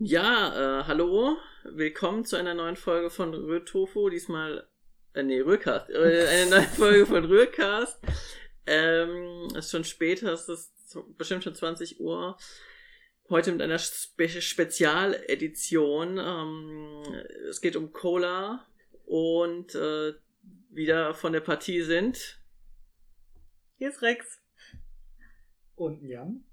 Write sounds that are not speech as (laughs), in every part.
Ja, äh, hallo, willkommen zu einer neuen Folge von Rührtofu. Diesmal, äh, nee, Rührcast. Äh, eine neue (laughs) Folge von Rührcast. Ähm, es ist schon später, es ist bestimmt schon 20 Uhr. Heute mit einer Spe Spezialedition. Ähm, es geht um Cola und äh, wieder von der Partie sind. Hier ist Rex. Und Jan.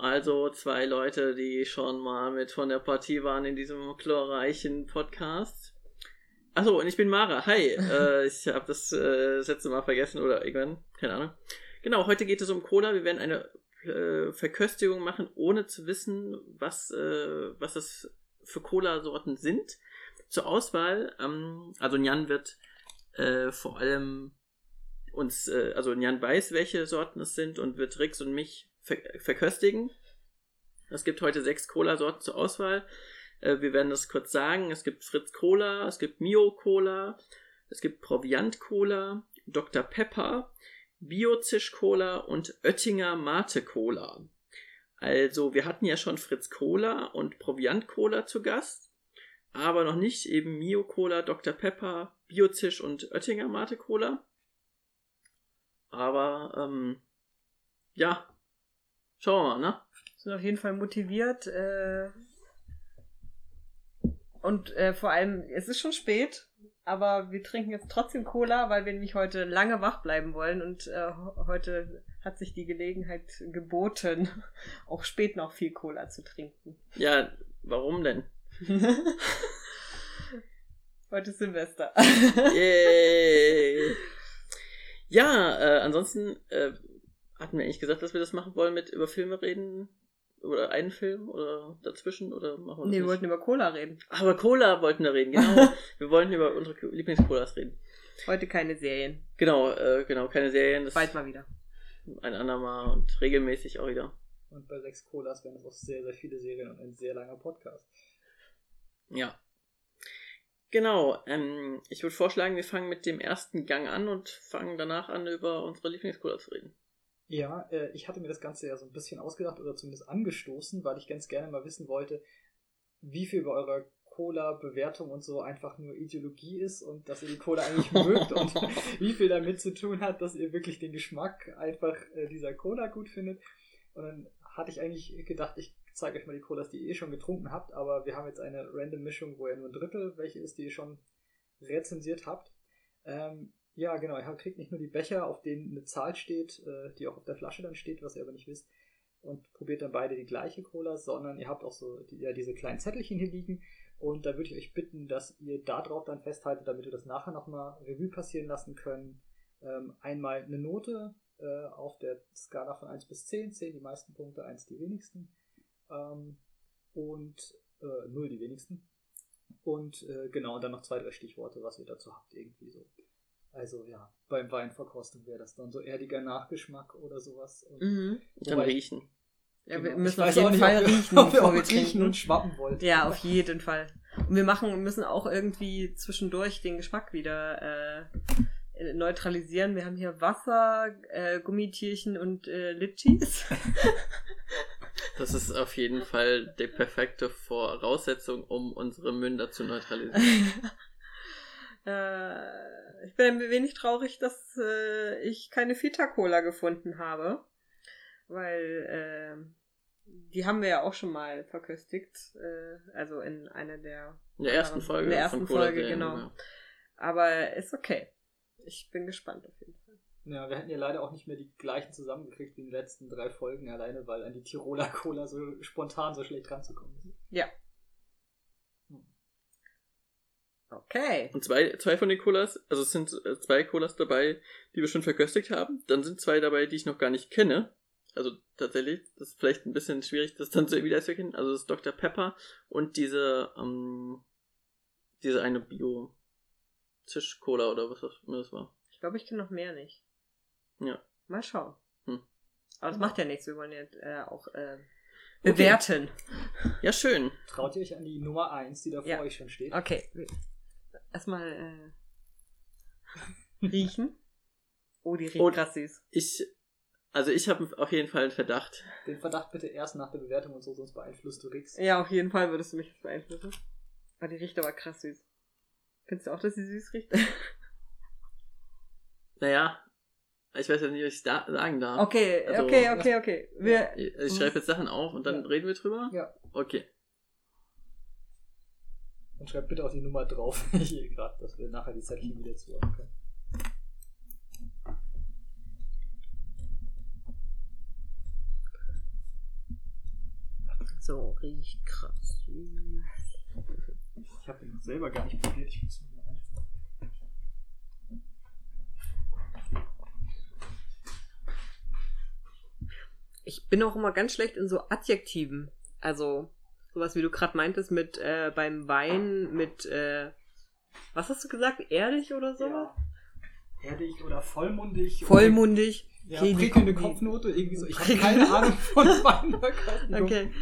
Also zwei Leute, die schon mal mit von der Partie waren in diesem chlorreichen Podcast. Achso, und ich bin Mara. Hi. (laughs) äh, ich habe das, äh, das letzte Mal vergessen oder irgendwann. Keine Ahnung. Genau, heute geht es um Cola. Wir werden eine äh, Verköstigung machen, ohne zu wissen, was, äh, was das für Cola-Sorten sind. Zur Auswahl, ähm, also Jan wird äh, vor allem uns, äh, also Jan weiß, welche Sorten es sind und wird Rix und mich ver verköstigen. Es gibt heute sechs Cola-Sorten zur Auswahl. Äh, wir werden das kurz sagen. Es gibt Fritz Cola, es gibt Mio Cola, es gibt Proviant Cola, Dr. Pepper, Biozisch Cola und Oettinger Mate Cola. Also, wir hatten ja schon Fritz Cola und Proviant Cola zu Gast, aber noch nicht eben Mio Cola, Dr. Pepper, Biozisch und Oettinger Mate Cola. Aber, ähm, ja, schauen wir mal, ne? Sind auf jeden Fall motiviert. Äh, und äh, vor allem, es ist schon spät, aber wir trinken jetzt trotzdem Cola, weil wir nämlich heute lange wach bleiben wollen und äh, heute hat sich die Gelegenheit geboten, (laughs) auch spät noch viel Cola zu trinken. Ja, warum denn? (laughs) heute ist Silvester. Yay! (laughs) Ja, äh, ansonsten äh, hatten wir eigentlich gesagt, dass wir das machen wollen mit über Filme reden oder einen Film oder dazwischen oder machen wir das Nee, wir wollten über Cola reden. Ach, über Cola wollten wir reden, genau. (laughs) wir wollten über unsere Lieblingscolas reden. Heute keine Serien. Genau, äh, genau, keine Serien, das Bald mal wieder. ein andermal und regelmäßig auch wieder. Und bei sechs Colas wären es auch sehr, sehr viele Serien und ein sehr langer Podcast. Ja. Genau, ähm, ich würde vorschlagen, wir fangen mit dem ersten Gang an und fangen danach an, über unsere Lieblingscolas zu reden. Ja, äh, ich hatte mir das Ganze ja so ein bisschen ausgedacht oder zumindest angestoßen, weil ich ganz gerne mal wissen wollte, wie viel bei eurer Cola-Bewertung und so einfach nur Ideologie ist und dass ihr die Cola eigentlich (laughs) mögt und (laughs) wie viel damit zu tun hat, dass ihr wirklich den Geschmack einfach äh, dieser Cola gut findet. Und dann hatte ich eigentlich gedacht, ich zeige euch mal die Colas, die ihr eh schon getrunken habt, aber wir haben jetzt eine random Mischung, wo ja nur ein Drittel welche ist, die ihr schon rezensiert habt. Ähm, ja, genau, ihr kriegt nicht nur die Becher, auf denen eine Zahl steht, äh, die auch auf der Flasche dann steht, was ihr aber nicht wisst, und probiert dann beide die gleiche Cola, sondern ihr habt auch so die, ja, diese kleinen Zettelchen hier liegen. Und da würde ich euch bitten, dass ihr da drauf dann festhaltet, damit wir das nachher nochmal Revue passieren lassen können. Ähm, einmal eine Note äh, auf der Skala von 1 bis 10, 10 die meisten Punkte, 1 die wenigsten. Ähm, und äh, 0 die wenigsten. Und äh, genau, dann noch zwei, drei Stichworte, was ihr dazu habt, irgendwie so. Also ja, beim Weinverkosten wäre das dann so erdiger Nachgeschmack oder sowas. Und Mhm. Dann Wobei- riechen. Ja, Genau. wir Ich müssen auf weiß jeden auch nicht, Fall ob wir- riechen, (laughs) ob wir wir riechen trinken. und schwappen wollen. Ja, auf jeden Fall. Und wir machen, müssen auch irgendwie zwischendurch den Geschmack wieder äh, neutralisieren. Wir haben hier Wasser, äh, Gummitierchen und äh, Litchis. (laughs) Das ist auf jeden Fall die perfekte Voraussetzung, um unsere Münder zu neutralisieren. (laughs) äh, ich bin ein wenig traurig, dass äh, ich keine Fita-Cola gefunden habe. Weil äh, die haben wir ja auch schon mal verköstigt. Äh, also in einer der In der ersten Folge. In der ersten Folge, genau. ja. Aber ist okay. Ich bin gespannt auf jeden Fall. Ja, wir hätten ja leider auch nicht mehr die gleichen zusammengekriegt wie in den letzten drei Folgen alleine, weil an die Tiroler Cola so spontan so schlecht ranzukommen ist. Ja. Okay. Und zwei, zwei von den Colas, also es sind äh, zwei Colas dabei, die wir schon verköstigt haben. Dann sind zwei dabei, die ich noch gar nicht kenne. Also tatsächlich, das ist vielleicht ein bisschen schwierig, das dann zu wieder zu erkennen. Also das ist Dr. Pepper und diese, ähm, diese eine Bio Zisch Cola oder was das immer das war. Ich glaube, ich kenne noch mehr nicht. Ja. Mal schauen. Hm. Aber das macht ja nichts. Wir wollen ja äh, auch äh, Okay. bewerten. Ja, schön. Traut ihr euch an die Nummer 1, die da vor Ja. euch schon steht? Okay. Erstmal äh, riechen. Oh, die riecht krass süß. Ich Also ich habe auf jeden Fall einen Verdacht. Den Verdacht bitte erst nach der Bewertung und so, sonst beeinflusst du Rix. Ja, auf jeden Fall würdest du mich jetzt beeinflussen. Aber die riecht aber krass süß. Findest du auch, dass sie süß riecht? (laughs) Naja, ich weiß ja nicht, was ich da sagen darf. Okay, Also, okay, okay, okay. Wir, Ich, ich schreibe jetzt Sachen auf und dann Ja. reden wir drüber. Ja. Okay. Und schreib bitte auch die Nummer drauf, (laughs) hier gerade, dass wir nachher die Zettel wieder zuordnen können. so riecht krass. Ich habe den selber gar nicht probiert. Ich muss mal einfach. Ich bin auch immer ganz schlecht in so Adjektiven. Also, sowas wie du gerade meintest mit äh, beim Wein mit äh, was hast du gesagt? Erdig oder sowas? Ja. Erdig oder vollmundig. Vollmundig. Oder, ja, Okay, prickelnde Kopfnote, irgendwie so. Ich habe keine Ahnung von Weinverkostung. Okay.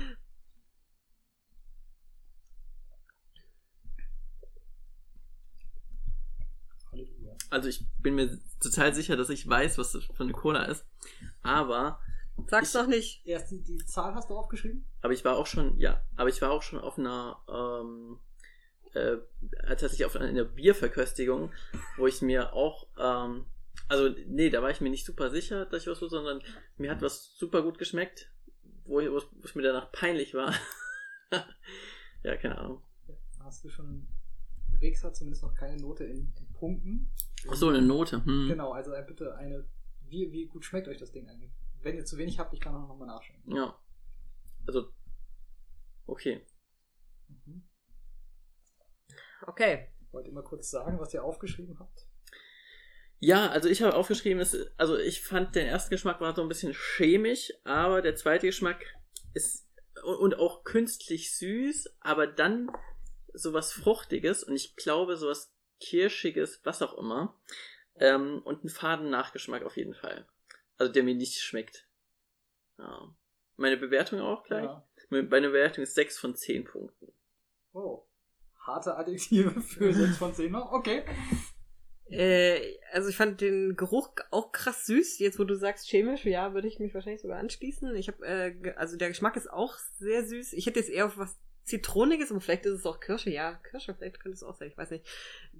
Also ich bin mir total sicher, dass ich weiß, was das für eine Cola ist. Aber, Sag's Ich- doch nicht. Erst die, die Zahl hast du aufgeschrieben? aber ich war auch schon, ja, aber ich war auch schon auf einer, ähm, äh, tatsächlich auf einer Bierverköstigung, wo ich mir auch, ähm, also nee, da war ich mir nicht super sicher, dass ich was tue, sondern mir hat was super gut geschmeckt, wo, ich, wo es mir danach peinlich war. (laughs) ja, keine Ahnung. Hast du schon. Rex hat zumindest noch keine Note in, in Punkten. Ach so, eine Note. Hm. Genau, also äh, bitte eine. Wie, wie gut schmeckt euch das Ding eigentlich? Wenn ihr zu wenig habt, ich kann auch nochmal nachschauen. Ja. Also, okay. Mhm. Okay. Wollt ihr mal kurz sagen, was ihr aufgeschrieben habt? Ja, also ich habe aufgeschrieben, es, also ich fand den ersten Geschmack war so ein bisschen chemisch, aber der zweite Geschmack ist und und auch künstlich süß, aber dann sowas Fruchtiges und ich glaube sowas Kirschiges, was auch immer. Ähm, und einen faden Nachgeschmack auf jeden Fall. Also der mir nicht schmeckt. Ja. Meine Bewertung auch gleich. Ja. Meine Bewertung ist 6 von 10 Punkten. Oh. Harte Adjektive für 6 von 10 noch? Okay. Äh, also ich fand den Geruch auch krass süß. Jetzt, wo du sagst chemisch, ja, würde ich mich wahrscheinlich sogar anschließen. Ich habe, äh, also der Geschmack ist auch sehr süß. Ich hätte jetzt eher auf was Zitroniges und vielleicht ist es auch Kirsche. Ja, Kirsche, vielleicht könnte es auch sein. Ich weiß nicht.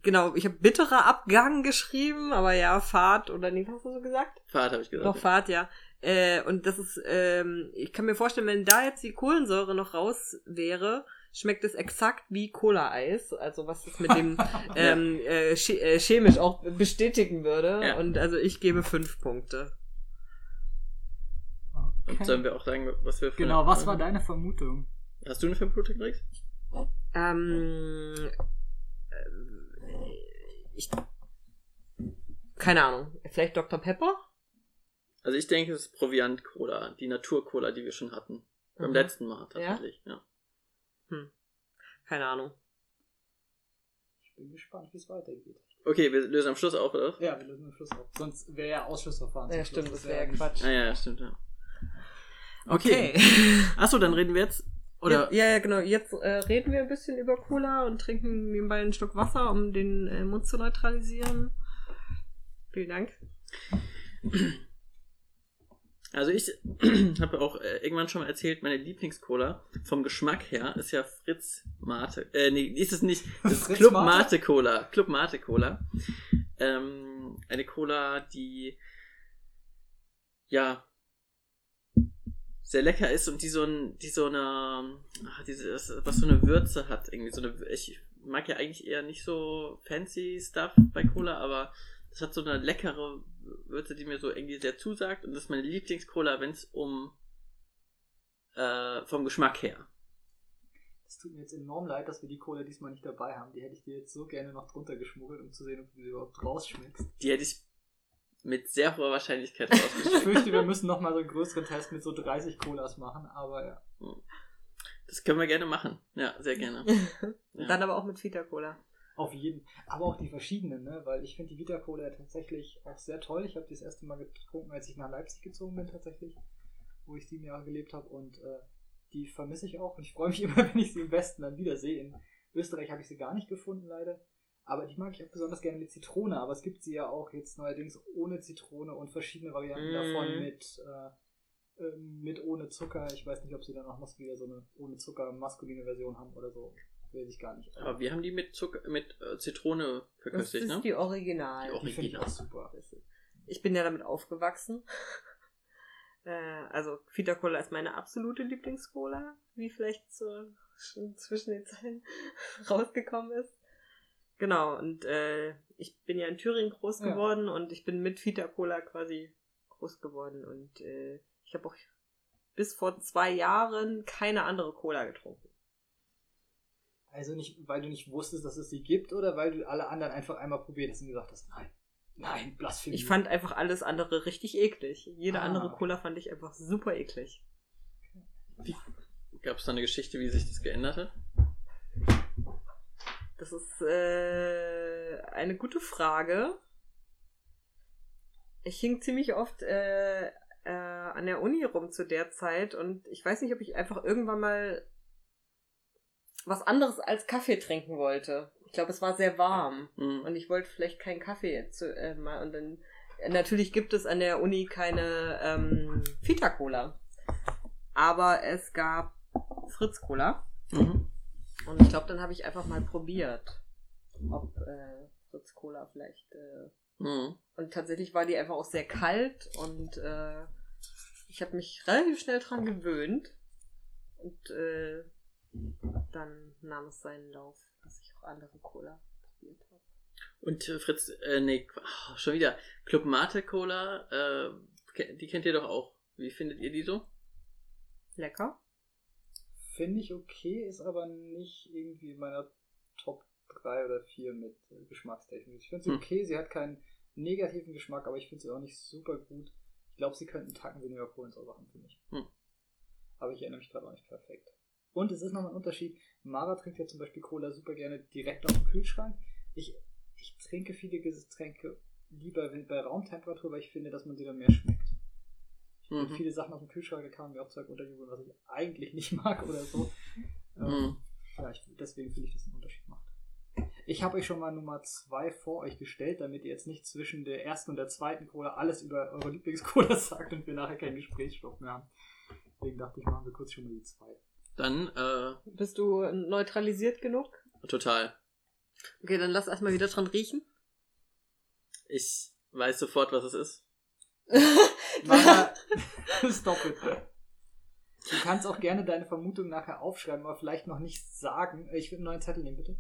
Genau, ich habe bitterer Abgang geschrieben, aber ja, Fahrt oder nee, was hast du so gesagt? Fad habe ich gesagt. Doch, Fahrt, ja. Äh, und das ist, ähm, ich kann mir vorstellen, wenn da jetzt die Kohlensäure noch raus wäre, schmeckt es exakt wie Cola-Eis. Also was das mit dem (laughs) ähm, äh, äh, chemisch auch bestätigen würde. Ja. Und also ich gebe fünf Punkte. Und sollen wir auch sagen, was wir Genau, was war deine Vermutung? Hast du eine Vermutung gekriegt? Ähm, äh, ich, keine Ahnung. Vielleicht Dr. Pepper? Also ich denke, es ist Proviant-Cola, die Natur-Cola, die wir schon hatten. Beim Mhm. letzten Mal tatsächlich, ja. Keine Ahnung. Ich bin gespannt, wie es weitergeht. Okay, wir lösen am Schluss auf, oder? Ja, wir lösen am Schluss auf. Sonst wäre ja Ausschussverfahren. Ja, zum Schluss. stimmt, das wär wäre ja Quatsch. Ah ja, stimmt, ja. Okay. Achso, dann reden wir jetzt. Oder Ja, ja, genau. Jetzt äh, reden wir ein bisschen über Cola und trinken nebenbei einen Schluck Wasser, um den äh, Mund zu neutralisieren. Vielen Dank. also ich (clears throat) habe auch äh, irgendwann schon mal erzählt, meine Lieblingscola vom Geschmack her ist ja Fritz Mate. Äh, nee, ist es nicht. Das ist Club Mate? Mate Cola. Club Mate Cola. Ähm, eine Cola, die ja sehr lecker ist und die so ein, die so eine, ach, was so eine Würze hat, irgendwie so eine, ich mag ja eigentlich eher nicht so fancy Stuff bei Cola, aber das hat so eine leckere Würze, die mir so irgendwie sehr zusagt und das ist meine Lieblingscola, wenn es um äh, vom Geschmack her. Es tut mir jetzt enorm leid, dass wir die Cola diesmal nicht dabei haben. Die hätte ich dir jetzt so gerne noch drunter geschmuggelt, um zu sehen, ob du sie überhaupt rausschmeckst. Die hätte ich mit sehr hoher Wahrscheinlichkeit Ich rausgeschickt. fürchte, wir müssen nochmal so einen größeren Test mit so 30 Colas machen, aber ja. Das können wir gerne machen. Ja, sehr gerne. (laughs) Ja. Dann aber auch mit Vita Cola. Auf jeden. Aber auch die verschiedenen, ne? Weil ich finde die Vita Cola tatsächlich auch sehr toll. Ich habe die das erste Mal getrunken, als ich nach Leipzig gezogen bin, tatsächlich. Wo ich sieben Jahre gelebt habe. Und äh, die vermisse ich auch. Und ich freue mich (laughs) immer, wenn ich sie im Westen dann wieder sehe. In Österreich habe ich sie gar nicht gefunden, leider. Aber die mag ich auch besonders gerne mit Zitrone, aber es gibt sie ja auch jetzt neuerdings ohne Zitrone und verschiedene Varianten Mm. davon mit, äh, äh, mit ohne Zucker. Ich weiß nicht, ob sie dann auch noch wieder so eine ohne Zucker maskuline Version haben oder so. Weiß ich gar nicht. Aber wir haben die mit Zucker, mit äh, Zitrone Das verköstigt, ist ne? die Original. Die die finde ich auch Original. super. Ich bin ja damit aufgewachsen. (laughs) äh, also Vita Cola ist meine absolute Lieblingscola, wie vielleicht so schon zwischen den Zeilen (laughs) rausgekommen ist. Genau, und äh, ich bin ja in Thüringen groß Ja. geworden und ich bin mit Vita Cola quasi groß geworden und äh, ich habe auch bis vor zwei Jahren keine andere Cola getrunken. Also nicht, weil du nicht wusstest, dass es sie gibt oder weil du alle anderen einfach einmal probiert hast und gesagt hast, nein, nein, Blasphemie. Ich fand einfach alles andere richtig eklig. Jede Ah. andere Cola fand ich einfach super eklig. Gab es da eine Geschichte, wie sich das geändert hat? Das ist äh, eine gute Frage. Ich hing ziemlich oft äh, äh, an der Uni rum zu der Zeit und ich weiß nicht, ob ich einfach irgendwann mal was anderes als Kaffee trinken wollte. Ich glaube, es war sehr warm Hm. und ich wollte vielleicht keinen Kaffee zu, äh, mal und dann äh, natürlich gibt es an der Uni keine ähm, Vita Cola, aber es gab Fritz Cola. Mhm. Und ich glaube, dann habe ich einfach mal probiert, ob äh, Fritz Cola vielleicht. Äh, Mhm. und tatsächlich war die einfach auch sehr kalt und äh, ich habe mich relativ schnell dran gewöhnt. Und äh, dann nahm es seinen Lauf, dass ich auch andere Cola probiert habe. Und äh, Fritz, äh, nee, ah, schon wieder. Club Mate Cola, äh, die kennt ihr doch auch. Wie findet ihr die so? Lecker. Finde ich okay, ist aber nicht irgendwie in meiner Top 3 oder 4 mit äh, Geschmackstechnik. Ich finde sie Hm. okay, sie hat keinen negativen Geschmack, aber ich finde sie auch nicht super gut. Ich glaube, sie könnten Tacken weniger Kohlensäure haben für mich. Hm. Aber ich erinnere mich gerade auch nicht perfekt. Und es ist nochmal ein Unterschied. Mara trinkt ja zum Beispiel Cola super gerne direkt aus dem Kühlschrank. Ich, ich trinke viele Getränke lieber bei Raumtemperatur, weil ich finde, dass man sie dann mehr schmeckt. Ich Mhm. viele Sachen aus dem Kühlschrank kamen mir auch Zeug unterjubeln, was ich eigentlich nicht (laughs) mag oder so. Ähm, Mhm. ja, ich, deswegen finde ich, dass es einen Unterschied macht. Ich habe euch schon mal Nummer 2 vor euch gestellt, damit ihr jetzt nicht zwischen der ersten und der zweiten Cola alles über eure Lieblingscola (laughs) sagt und wir nachher keinen Gesprächsstoff mehr haben. Deswegen dachte ich, machen wir kurz schon mal die zwei. Dann, äh, Bist du neutralisiert genug? total. Okay, dann lass erstmal wieder dran riechen. Ich weiß sofort, was es ist. (laughs) Mara, (laughs) stopp bitte. Du kannst auch gerne deine Vermutung nachher aufschreiben, aber vielleicht noch nicht sagen. Ich will einen neuen Zettel nehmen, bitte.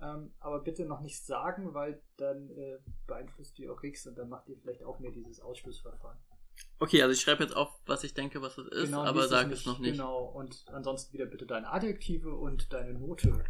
Ähm, aber bitte noch nicht sagen, weil dann äh, beeinflusst ihr auch Rix und dann macht ihr vielleicht auch mehr dieses Ausschlussverfahren. Okay, also ich schreibe jetzt auf, was ich denke, was es ist, Genau, aber lies sag es noch nicht. Genau, und ansonsten wieder bitte deine Adjektive und deine Note.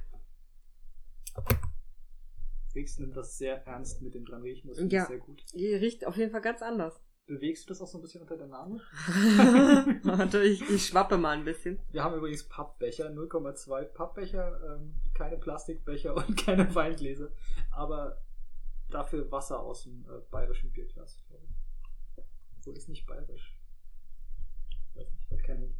Rix nimmt das sehr ernst mit dem dran riechen, das finde Ja. ich sehr gut. Die riecht auf jeden Fall ganz anders. Bewegst du das auch so ein bisschen unter der Nase? (laughs) Warte, ich, ich schwappe mal ein bisschen. Wir haben übrigens Pappbecher, 0,2 Pappbecher, ähm, keine Plastikbecher (laughs) und keine Weingläser, aber dafür Wasser aus dem äh, bayerischen Bierglas, glaube ich. Obwohl ist nicht bayerisch. Ich weiß nicht, hat kein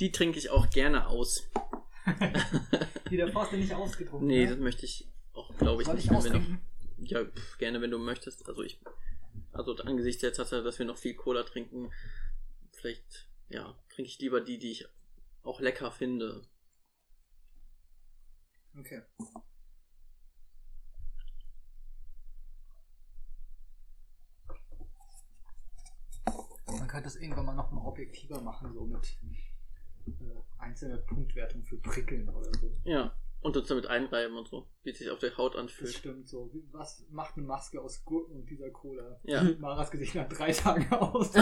Die trinke ich auch gerne aus. (laughs) Die der Forster nicht ausgetrunken. Nee, ne? das möchte ich auch, glaube ich, Soll nicht. ich wenn wir noch, austrinken? ja, pf, gerne, wenn du möchtest. Also ich, also angesichts der Tatsache, dass wir noch viel Cola trinken, vielleicht, ja, trinke ich lieber die, die ich auch lecker finde. Okay. Man könnte es irgendwann mal noch mal objektiver machen, so mit äh, einzelner Punktwertung für Prickeln oder so. Ja. Und uns damit einreiben und so, wie es sich auf der Haut Das anfühlt. stimmt so. Was macht eine Maske aus Gurken und dieser Cola? Ja. (laughs) Maras Gesicht nach drei Tagen aus. (laughs)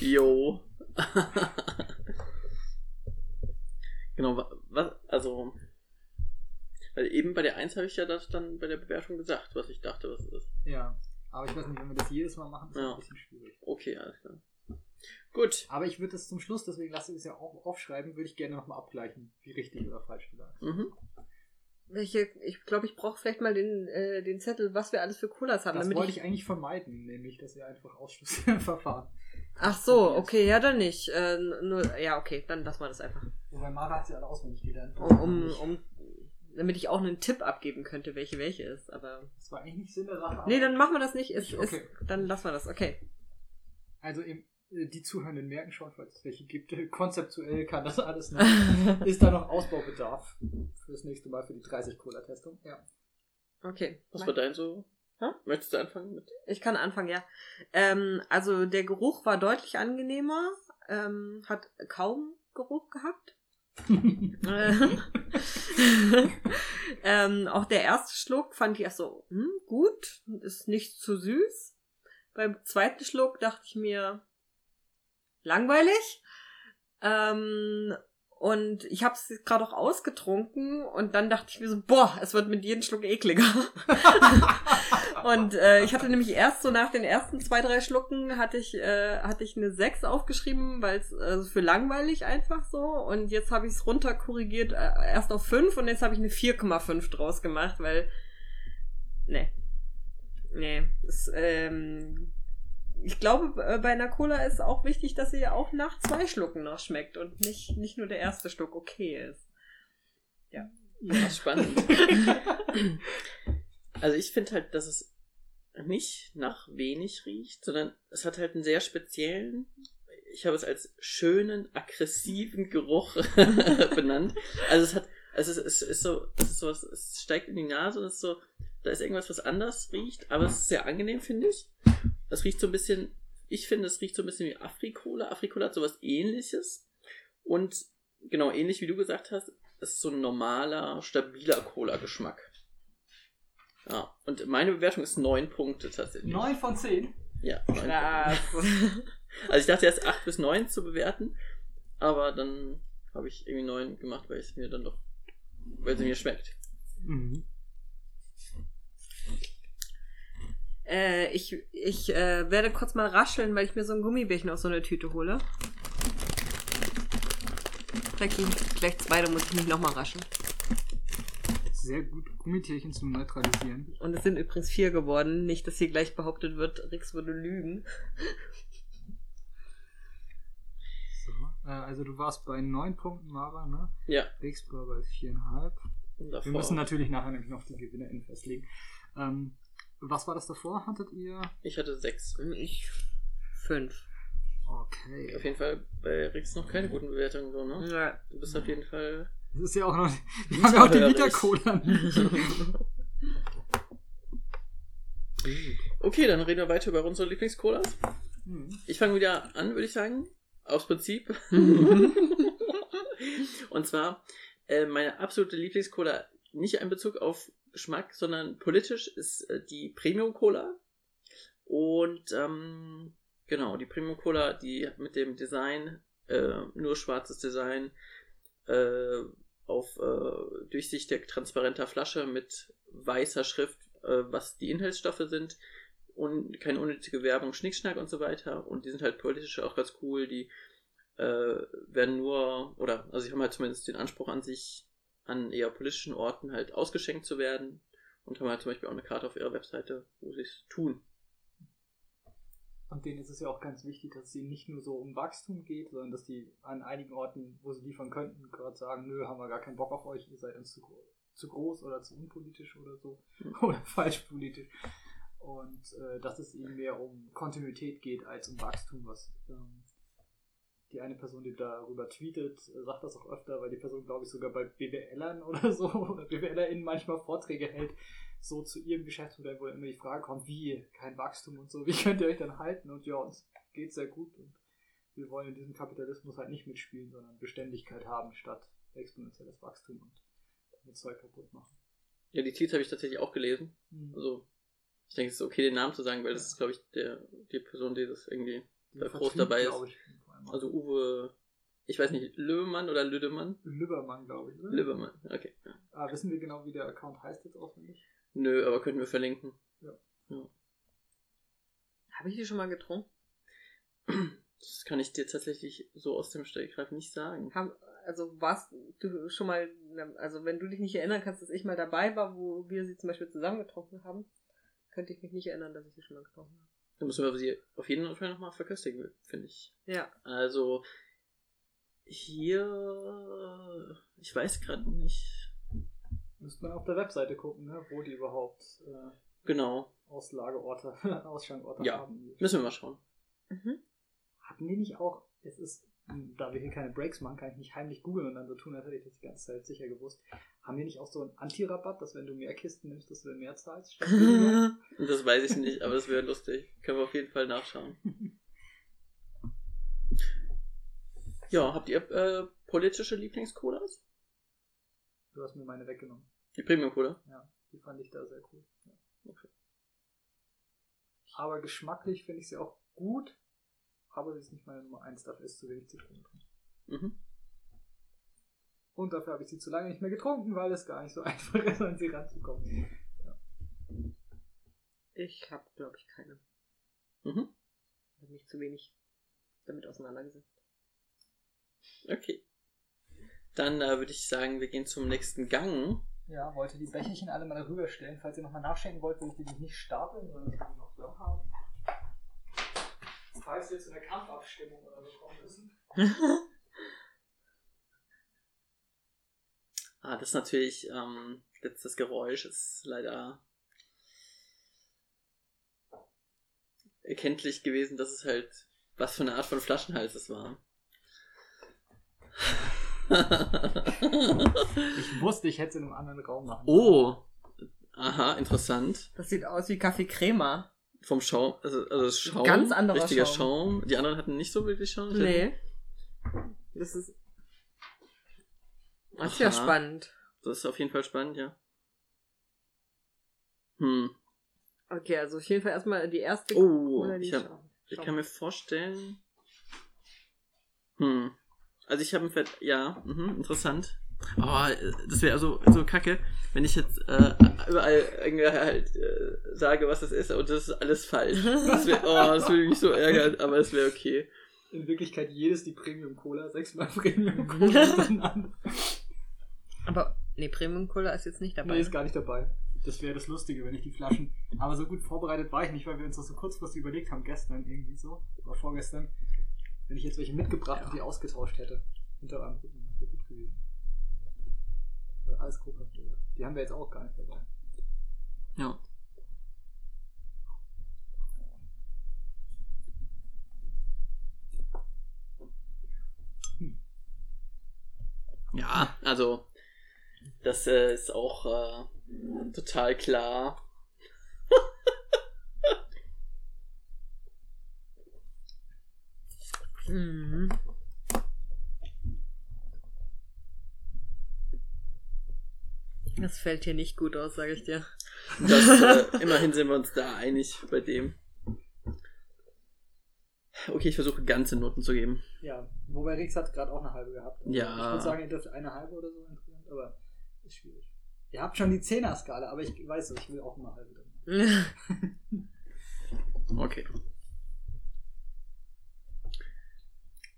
(laughs) Genau, wa- was, also. Weil eben bei der 1 habe ich ja das dann bei der Bewertung gesagt, was ich dachte, was es ist. Ja. Aber ich weiß nicht, wenn wir das jedes Mal machen, ist das Ja. ein bisschen schwierig. Okay, alles klar. Gut. Aber ich würde es zum Schluss, deswegen lasse ich es ja auch aufschreiben, würde ich gerne nochmal abgleichen, wie richtig oder falsch du sagst. Mhm. Welche, ich glaube, ich brauche vielleicht mal den, äh, den Zettel, was wir alles für Colas haben. Das damit wollte ich eigentlich vermeiden, nämlich, dass ihr einfach Ausschlussverfahren. (laughs) Ach so, okay, ja, dann nicht. Äh, nur, ja, okay, dann lassen wir das einfach. Wobei Mara hat sie alle auswendig gelernt. Um, um, um, damit ich auch einen Tipp abgeben könnte, welche welche ist. Aber. Das war eigentlich nicht Sinn der Sache. Nee, dann machen wir das nicht. Ist, Okay. ist, dann lassen wir das, okay. Also eben, äh, die Zuhörenden merken schon, falls es welche gibt, äh, (laughs) konzeptuell kann das alles noch. (laughs) Ist da noch Ausbaubedarf für das nächste Mal für die 30 Cola-Testung? Ja. Okay. Was war dein so? Hä? Möchtest du anfangen mit? Ich kann anfangen, ja. Ähm, also der Geruch war deutlich angenehmer, ähm, hat kaum Geruch gehabt. (laughs) Äh, ähm, auch der erste Schluck fand ich erst so, hm, gut, ist nicht zu süß. Beim zweiten Schluck dachte ich mir, langweilig. Ähm, und ich habe es gerade auch ausgetrunken und dann dachte ich mir so, boah, es wird mit jedem Schluck ekliger. (laughs) und äh, ich hatte nämlich erst so nach den ersten zwei, drei Schlucken hatte ich, äh, hatte ich eine 6 aufgeschrieben, weil es äh, für langweilig einfach so. Und jetzt habe ich es runterkorrigiert, äh, erst auf 5 und jetzt habe ich eine 4,5 draus gemacht, weil. Nee. Nee. Es, ähm, ich glaube, äh, bei einer Cola ist auch wichtig, dass sie auch nach zwei Schlucken noch schmeckt und nicht, nicht nur der erste Schluck okay ist. Ja, (laughs) spannend. also ich finde halt, dass es nicht nach wenig riecht, sondern es hat halt einen sehr speziellen, ich habe es als schönen, aggressiven Geruch (laughs) benannt. Also es hat, also es ist, ist so, es ist so, was- es steigt in die Nase und es ist so, da ist irgendwas, was anders riecht, aber es ist sehr angenehm, finde ich. Es riecht so ein bisschen, ich finde, es riecht so ein bisschen wie Afrikola. Afrikola hat sowas ähnliches. Und genau, ähnlich wie du gesagt hast, es ist so ein normaler, stabiler Cola-Geschmack. Ja, und meine Bewertung ist 9 Punkte tatsächlich. 9 von 10. Ja, 9 Krass. (laughs) Also ich dachte erst 8 bis 9 zu bewerten, aber dann habe ich irgendwie 9 gemacht, weil es mir dann doch, weil sie mir schmeckt. Mhm. Äh, ich ich äh, werde kurz mal rascheln, weil ich mir so ein Gummibärchen aus so einer Tüte hole. Gleich, gleich zwei, da muss ich mich nochmal rascheln. Sehr gut, Gummitierchen zum Neutralisieren. Und es sind übrigens vier geworden. Nicht, dass hier gleich behauptet wird, Rix würde lügen. So. Äh, also du warst bei 9 Punkten, Mara, ne? Ja, Rix war bei 4,5. und davor. Wir müssen natürlich nachher nämlich noch die GewinnerInnen festlegen. Ähm, was war das davor? Hattet ihr? Ich hatte 6. Ich fünf. Okay. Auf jeden Fall bei Rix noch keine guten Bewertungen, so, ne? Ja. Du bist auf jeden Fall. Das ist ja auch noch. (laughs) Wir haben ja auch die. Vita-Cola. (laughs) Okay, dann reden wir weiter über unsere Lieblingscolas. Hm. Ich fange wieder an, würde ich sagen. Aus Prinzip. (laughs) Und zwar, äh, meine absolute Lieblingscola, nicht ein Bezug auf Geschmack, sondern politisch, ist äh, die Premium Cola. Und ähm, genau, die Premium Cola, die mit dem Design, äh, nur schwarzes Design, äh, auf äh, durchsichtig transparenter Flasche mit weißer Schrift, äh, was die Inhaltsstoffe sind und keine unnötige Werbung, Schnickschnack und so weiter. Und die sind halt politisch auch ganz cool. Die äh, werden nur, oder, also sie haben halt zumindest den Anspruch an sich, an eher politischen Orten halt ausgeschenkt zu werden. Und haben halt zum Beispiel auch eine Karte auf ihrer Webseite, wo sie es tun. Und denen ist es ja auch ganz wichtig, dass es ihnen nicht nur so um Wachstum geht, sondern dass die an einigen Orten, wo sie liefern könnten, gerade sagen, nö, haben wir gar keinen Bock auf euch, ihr seid uns zu, zu groß oder zu unpolitisch oder so. Mhm. Oder (laughs) falsch politisch. Und äh, dass es ihnen mehr um Kontinuität geht als um Wachstum, was ähm, die eine Person, die darüber tweetet, sagt das auch öfter, weil die Person, glaube ich, sogar bei BWLern (laughs) oder so, oder BWLerInnen manchmal Vorträge hält, so zu ihrem Geschäftsmodell, wo dann immer die Frage kommt, wie, kein Wachstum und so, wie könnt ihr euch dann halten? Und ja, uns geht sehr gut und wir wollen in diesem Kapitalismus halt nicht mitspielen, sondern Beständigkeit haben statt exponentielles Wachstum und damit Zeug kaputt machen. Ja, die Tweets habe ich tatsächlich auch gelesen. Also, ich denke, es ist okay, den Namen zu sagen, weil das ist, glaube ich, der, die Person, die das irgendwie Die bei Prost Vertrieb, dabei ist. ich. Also Uwe Ich weiß nicht, Löwemann oder Lüdemann? Lübbermann, glaube ich, oder? Lübbermann, okay. Ah, wissen wir genau, wie der Account heißt jetzt auswendig? Nö, aber könnten wir verlinken. Habe ich die schon mal getrunken? Das kann ich dir tatsächlich so aus dem Stegreif nicht sagen. Haben, also warst du schon mal, also wenn du dich nicht erinnern kannst, dass ich mal dabei war, wo wir sie zum Beispiel zusammen getrunken haben, könnte ich mich nicht erinnern, dass ich sie schon mal getrunken habe. Da müssen wir sie auf jeden Fall nochmal verköstigen, finde ich. Ja. Also, hier, ich weiß gerade nicht. Müsste man auf der Webseite gucken, ne? wo die überhaupt äh, Genau, Auslageorte, (laughs) Ausschankorte Ja. haben. müssen wir mal schauen. Mhm. Hatten die nicht auch, es ist, da wir hier keine Breaks machen, kann ich nicht heimlich googeln und dann so tun, als hätte ich das die ganze Zeit sicher gewusst. Haben die nicht auch so einen Anti-Rabatt, dass wenn du mehr Kisten nimmst, dass du dann mehr zahlst? (laughs) Das weiß ich nicht, aber das wäre lustig. Können wir auf jeden Fall nachschauen. (laughs) Ja, habt ihr äh, politische Lieblingscolas? du hast mir meine weggenommen. Die Premium-Cola? Ja, die fand ich da sehr cool. Ja. Okay. Aber geschmacklich finde ich sie auch gut, aber sie ist nicht meine Nummer 1, dafür ist zu wenig Zitrone drin. Mhm. Und dafür habe ich sie zu lange nicht mehr getrunken, weil es gar nicht so (laughs) einfach ist, an sie ranzukommen. Ich habe, glaube ich, keine. Mhm. Ich habe mich zu wenig damit auseinandergesetzt. Okay. Dann äh, würde ich sagen, wir gehen zum nächsten Gang. Ja, wollte die Becherchen alle mal darüber stellen. Falls ihr nochmal nachschenken wollt, will ich die nicht stapeln, sondern noch. Falls wir zu einer Kampfabstimmung oder so kommen müssen. (laughs) Ah, das ist natürlich, ähm, jetzt das Geräusch ist leider erkenntlich gewesen, dass es halt, was für eine Art von Flaschenhals es war. Ich wusste, ich hätte es in einem anderen Raum machen. oh, aha, interessant. Das sieht aus wie Kaffee Crema. Vom Schaum, also, also das Schaum, Ganz anderer richtiger Schaum. Schaum. Die anderen hatten nicht so wirklich Schaum. Nee. Das ist. Das ist ja spannend. Das ist auf jeden Fall spannend, ja. Hm. Okay, also auf jeden Fall erstmal die erste. Oh, die ich, hab, Schaum- ich kann mir vorstellen. Hm. Also ich habe ein Fett. Ja, mhm, interessant. Oh, das wäre so, so kacke, wenn ich jetzt äh, überall irgendwie halt äh, sage, was das ist, und das ist alles falsch. Das wär, oh, das würde mich so ärgern, aber es wäre okay. In Wirklichkeit jedes die Premium Cola, sechsmal Premium Cola. (laughs) Aber, nee, Premium Cola ist jetzt nicht dabei. Nee, ist gar nicht dabei. Das wäre das Lustige, wenn ich die Flaschen. Aber so gut vorbereitet war ich nicht, weil wir uns das so kurzfristig überlegt haben, gestern irgendwie so. Oder vorgestern. Wenn ich jetzt welche mitgebracht und die ausgetauscht hätte. Rücken, das wäre gut gewesen. Oder alles Coca-Cola. Die haben wir jetzt auch gar nicht dabei. Ja. Ja, also das äh, ist auch äh, total klar. (laughs) Mhm. Das fällt hier nicht gut aus, sage ich dir. Das, äh, (laughs) immerhin sind wir uns da einig bei dem. Okay, ich versuche ganze Noten zu geben. Ja, wobei Rix hat gerade auch eine halbe gehabt. Ja. Ich würde sagen, ihr dürft eine halbe oder so insgesamt, aber ist schwierig. Ihr habt schon die Zehner-Skala, aber ich weiß es, ich will auch eine halbe drin. (laughs) Okay.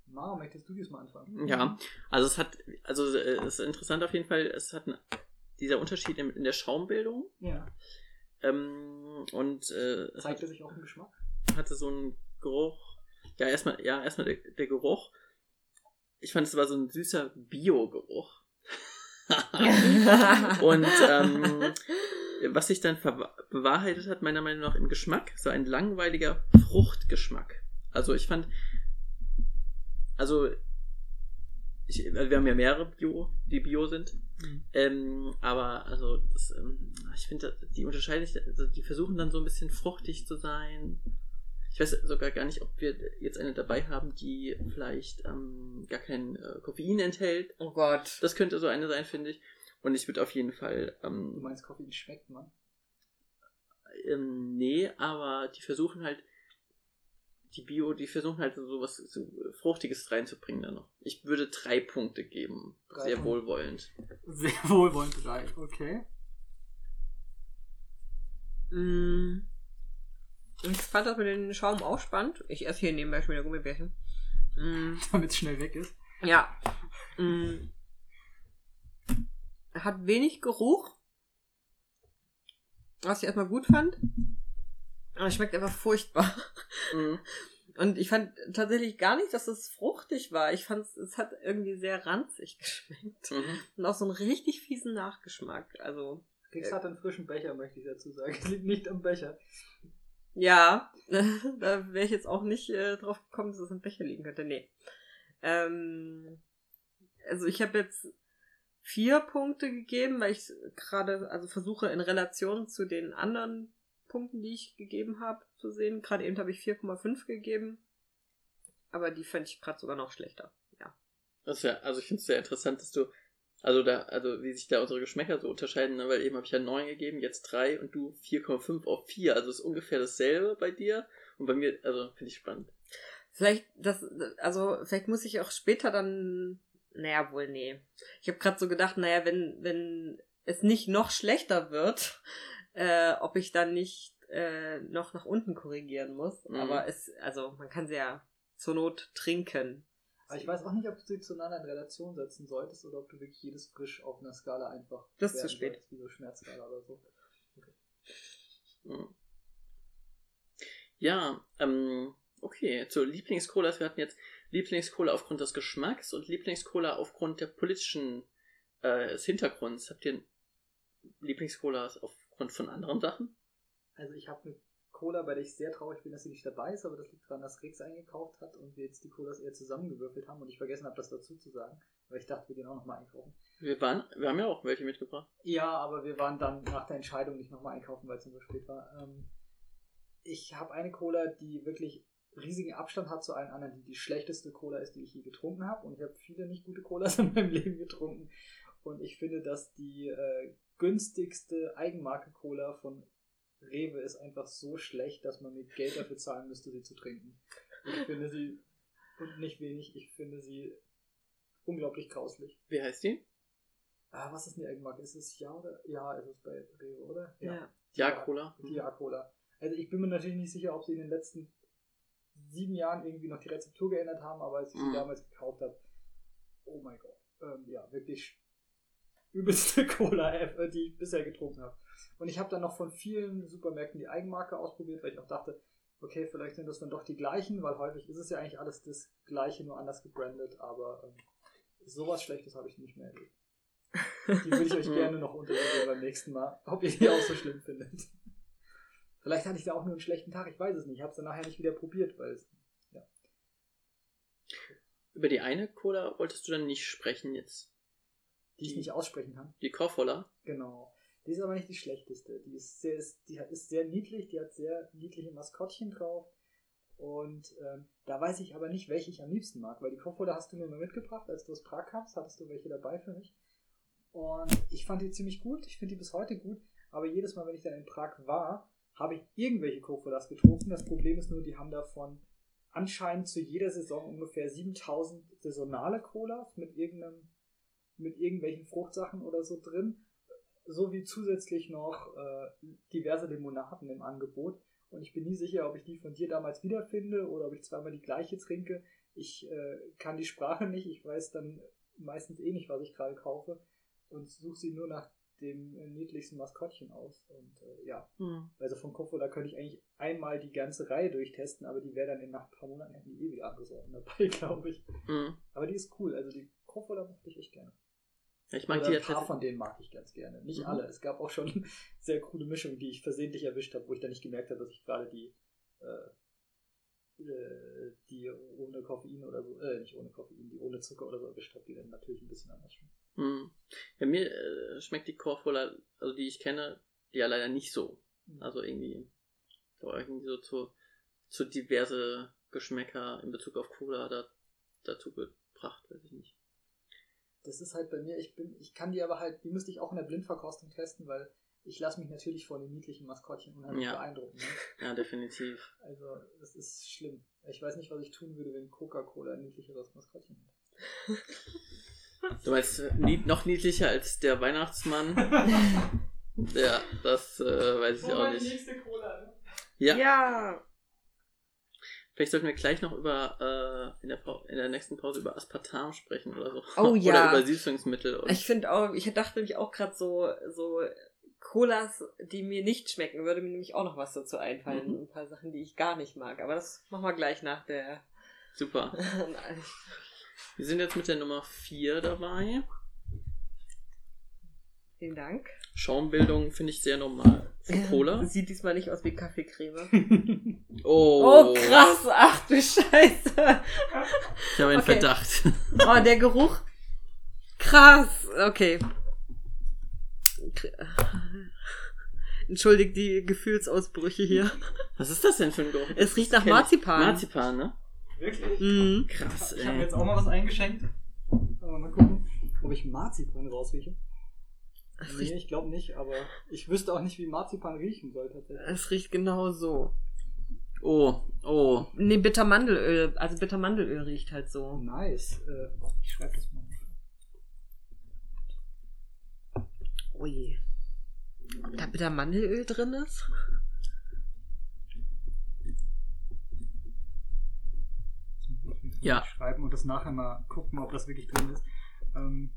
Mara, möchtest du diesmal anfangen? Ja, also es hat, also äh, es ist interessant auf jeden Fall, es hat ein, dieser Unterschied in, in der Schaumbildung Ja. ähm, und äh, es Zeigt hat, er sich auch im Geschmack? hatte so einen Geruch. Ja, erstmal, ja, erstmal der, der Geruch. Ich fand es war so ein süßer Bio-Geruch. (laughs) und ähm, was sich dann bewahrheitet hat, meiner Meinung nach im Geschmack, so ein langweiliger Fruchtgeschmack. Also ich fand, also ich, also wir haben ja mehrere Bio, die Bio sind, Mhm. ähm, aber also das, ähm, ich finde, die unterscheiden sich, also die versuchen dann so ein bisschen fruchtig zu sein. Ich weiß sogar gar nicht, ob wir jetzt eine dabei haben, die vielleicht ähm, gar kein äh, Koffein enthält. oh Gott. Das könnte so eine sein, finde ich. Und ich würde auf jeden Fall, Du ähm, meinst, Koffein schmeckt man? ähm, nee, aber die versuchen halt, die Bio, die versuchen halt so was so Fruchtiges reinzubringen dann noch. Ich würde drei Punkte geben. Drei sehr Punkte. wohlwollend. Sehr (laughs) wohlwollend drei, okay. Mm. Ich fand das mit dem Schaum auch spannend. Ich esse hier nebenbei schon wieder Gummibärchen. Mm. (laughs) Damit es schnell weg ist. Ja. Mm. Hat wenig Geruch. Was ich erstmal gut fand. Aber es schmeckt einfach furchtbar. Mhm. Und ich fand tatsächlich gar nicht, dass es fruchtig war. Ich fand, es hat irgendwie sehr ranzig (laughs) geschmeckt. Mhm. Und auch so einen richtig fiesen Nachgeschmack. Also, Kriegs hat einen frischen Becher, möchte ich dazu sagen. (laughs) Es liegt nicht am Becher. ja, (laughs) da wäre ich jetzt auch nicht äh, drauf gekommen, dass es im Becher liegen könnte. Nee. Ähm, also ich habe jetzt vier Punkte gegeben, weil ich gerade also versuche in Relation zu den anderen Punkten, die ich gegeben habe, zu sehen. Gerade eben habe ich 4,5 gegeben. Aber die fand ich gerade sogar noch schlechter. Ja. Das ist ja, also ich finde es sehr interessant, dass du, also da, also wie sich da unsere Geschmäcker so unterscheiden, ne? weil eben habe ich ja 9 gegeben, jetzt 3 und du 4,5 auf 4. Also ist ungefähr dasselbe bei dir. Und bei mir, also finde ich spannend. Vielleicht, das, also vielleicht muss ich auch später dann, naja, wohl, nee. Ich habe gerade so gedacht, naja, wenn, wenn es nicht noch schlechter wird, äh, ob ich dann nicht äh, noch nach unten korrigieren muss. Mhm. Aber es, also man kann sie ja zur Not trinken. Aber ich weiß auch nicht, ob du sie zueinander in Relation setzen solltest oder ob du wirklich jedes frisch auf einer Skala einfach. Das ist zu spät. solltest, Wie so Schmerzskala oder so. Mhm. Ja, ähm, okay, zu Lieblingscolas. Wir hatten jetzt Lieblingscola aufgrund des Geschmacks und Lieblingscola aufgrund der politischen äh, des Hintergrunds. Habt ihr Lieblingscolas aufgrund von anderen Sachen? Also ich habe eine Cola, bei der ich sehr traurig bin, dass sie nicht dabei ist, aber das liegt daran, dass Rex eingekauft hat und wir jetzt die Colas eher zusammengewürfelt haben und ich vergessen habe, das dazu zu sagen. Weil ich dachte, wir gehen auch nochmal einkaufen. Wir waren, wir haben ja auch welche mitgebracht. Ja, aber wir waren dann nach der Entscheidung nicht nochmal einkaufen, weil es so spät war. Ähm, ich habe eine Cola, die wirklich riesigen Abstand hat zu allen anderen, die die schlechteste Cola ist, die ich je getrunken habe. Und ich habe viele nicht gute Colas (laughs) in meinem Leben getrunken. Und ich finde, dass die äh, günstigste Eigenmarke-Cola von Rewe ist einfach so schlecht, dass man mit Geld dafür zahlen müsste, sie zu trinken. Ich finde sie, und nicht wenig, ich finde sie unglaublich grauslich. Wie heißt die? Ah, was ist denn die Eigenmarke? Ist es Ja oder? Ja, ist es bei Rewe, oder? Ja, Cola. Die Ja-Cola. Also ich bin mir natürlich nicht sicher, ob sie in den letzten sieben Jahren irgendwie noch die Rezeptur geändert haben, aber als ich sie Mhm. damals gekauft habe, oh mein Gott, ähm, ja, wirklich übelste (laughs) Cola, ever, die ich bisher getrunken habe. Und ich habe dann noch von vielen Supermärkten die Eigenmarke ausprobiert, weil ich auch dachte, okay, vielleicht sind das dann doch die gleichen, weil häufig ist es ja eigentlich alles das gleiche, nur anders gebrandet, aber ähm, sowas Schlechtes habe ich nicht mehr erlebt. Die würde ich euch (laughs) gerne noch untersuchen beim nächsten Mal, ob ihr die auch so schlimm findet. Vielleicht hatte ich da auch nur einen schlechten Tag, ich weiß es nicht. Ich habe es dann nachher nicht wieder probiert, weil es. Über die eine Cola wolltest du dann nicht sprechen jetzt. Die ich nicht aussprechen kann. Die Korfola. Genau. Die ist aber nicht die schlechteste. Die ist sehr, ist, die ist sehr niedlich, die hat sehr niedliche Maskottchen drauf. Und ähm, da weiß ich aber nicht, welche ich am liebsten mag, weil die Kofola hast du mir mal mitgebracht, als du aus Prag kamst, hattest du welche dabei für mich. Und ich fand die ziemlich gut, ich finde die bis heute gut, aber jedes Mal, wenn ich dann in Prag war, habe ich irgendwelche Kofolas getrunken. Das Problem ist nur, die haben davon anscheinend zu jeder Saison ungefähr 7000 saisonale Colas mit irgendeinem, mit irgendwelchen Fruchtsachen oder so drin sowie zusätzlich noch äh, diverse Limonaden im Angebot. Und ich bin nie sicher, ob ich die von dir damals wiederfinde oder ob ich zweimal die gleiche trinke. Ich äh, kann die Sprache nicht, ich weiß dann meistens eh nicht, was ich gerade kaufe und suche sie nur nach dem äh, niedlichsten Maskottchen aus. Und äh, ja, Hm. also von Kofo, da könnte ich eigentlich einmal die ganze Reihe durchtesten, aber die wäre dann in nach ein paar Monaten die eh wieder andere Sorten dabei, (laughs) glaube ich. Mhm. Aber die ist cool, also die Kofo, da mochte ich echt gerne. Ich mag Oder die ein paar von denen mag ich ganz gerne. Nicht Mhm. alle. Es gab auch schon (laughs) sehr coole Mischungen, die ich versehentlich erwischt habe, wo ich dann nicht gemerkt habe, dass ich gerade die, äh, äh, die ohne Koffein oder so, äh, nicht ohne Koffein, die ohne Zucker oder so erwischt habe, die dann natürlich ein bisschen anders schmecken. Mhm. Ja, mir äh, schmeckt die Korfola, also die ich kenne, ja leider nicht so. Also irgendwie, irgendwie so zu, zu diverse Geschmäcker in Bezug auf Cola da, dazu gebracht, weiß ich nicht. Das ist halt bei mir, ich bin, ich kann die aber halt, die müsste ich auch in der Blindverkostung testen, weil ich lasse mich natürlich von den niedlichen Maskottchen unheimlich Ja. beeindrucken. Ne? (laughs) Ja, definitiv. Also, das ist schlimm. Ich weiß nicht, was ich tun würde, wenn Coca-Cola ein niedlicheres Maskottchen hätte. Du meinst äh, nied noch niedlicher als der Weihnachtsmann? (laughs) ja, das äh, weiß ich auch nicht. nächste Cola. Ne? Ja, Ja. Vielleicht sollten wir gleich noch über äh, in, der in der nächsten Pause über Aspartam sprechen oder so. Oh (laughs) oder ja. über Süßungsmittel. Ich finde auch, ich dachte nämlich auch gerade so, so Colas, die mir nicht schmecken, würde mir nämlich auch noch was dazu einfallen. Mhm. Ein paar Sachen, die ich gar nicht mag. Aber das machen wir gleich nach der. Super. (laughs) Wir sind jetzt mit der Nummer 4 dabei. Vielen Dank. Schaumbildung finde ich sehr normal. Für Cola. Sieht diesmal nicht aus wie Kaffeecreme. (laughs) Oh, Oh, krass. Ach du Scheiße. Ich habe einen Okay. Verdacht. Oh, der Geruch. Krass. Okay. Entschuldigt die Gefühlsausbrüche hier. Was ist das denn für ein Geruch? Es riecht nach. Marzipan. Marzipan, ne? Wirklich? Mhm. Krass, Ich habe mir jetzt auch mal was eingeschenkt. Aber mal gucken, ob ich Marzipan rausrieche. Es Nee, riecht, ich glaube nicht, aber ich wüsste auch nicht, wie Marzipan riechen soll tatsächlich. es riecht genau so. Oh, oh. Nee, Bittermandelöl. Also Bittermandelöl riecht halt so. Nice. Äh, ich schreibe das mal. Ui. Ob da Bittermandelöl drin ist? Ja. schreiben und das nachher mal gucken, ob das wirklich drin ist. Ähm,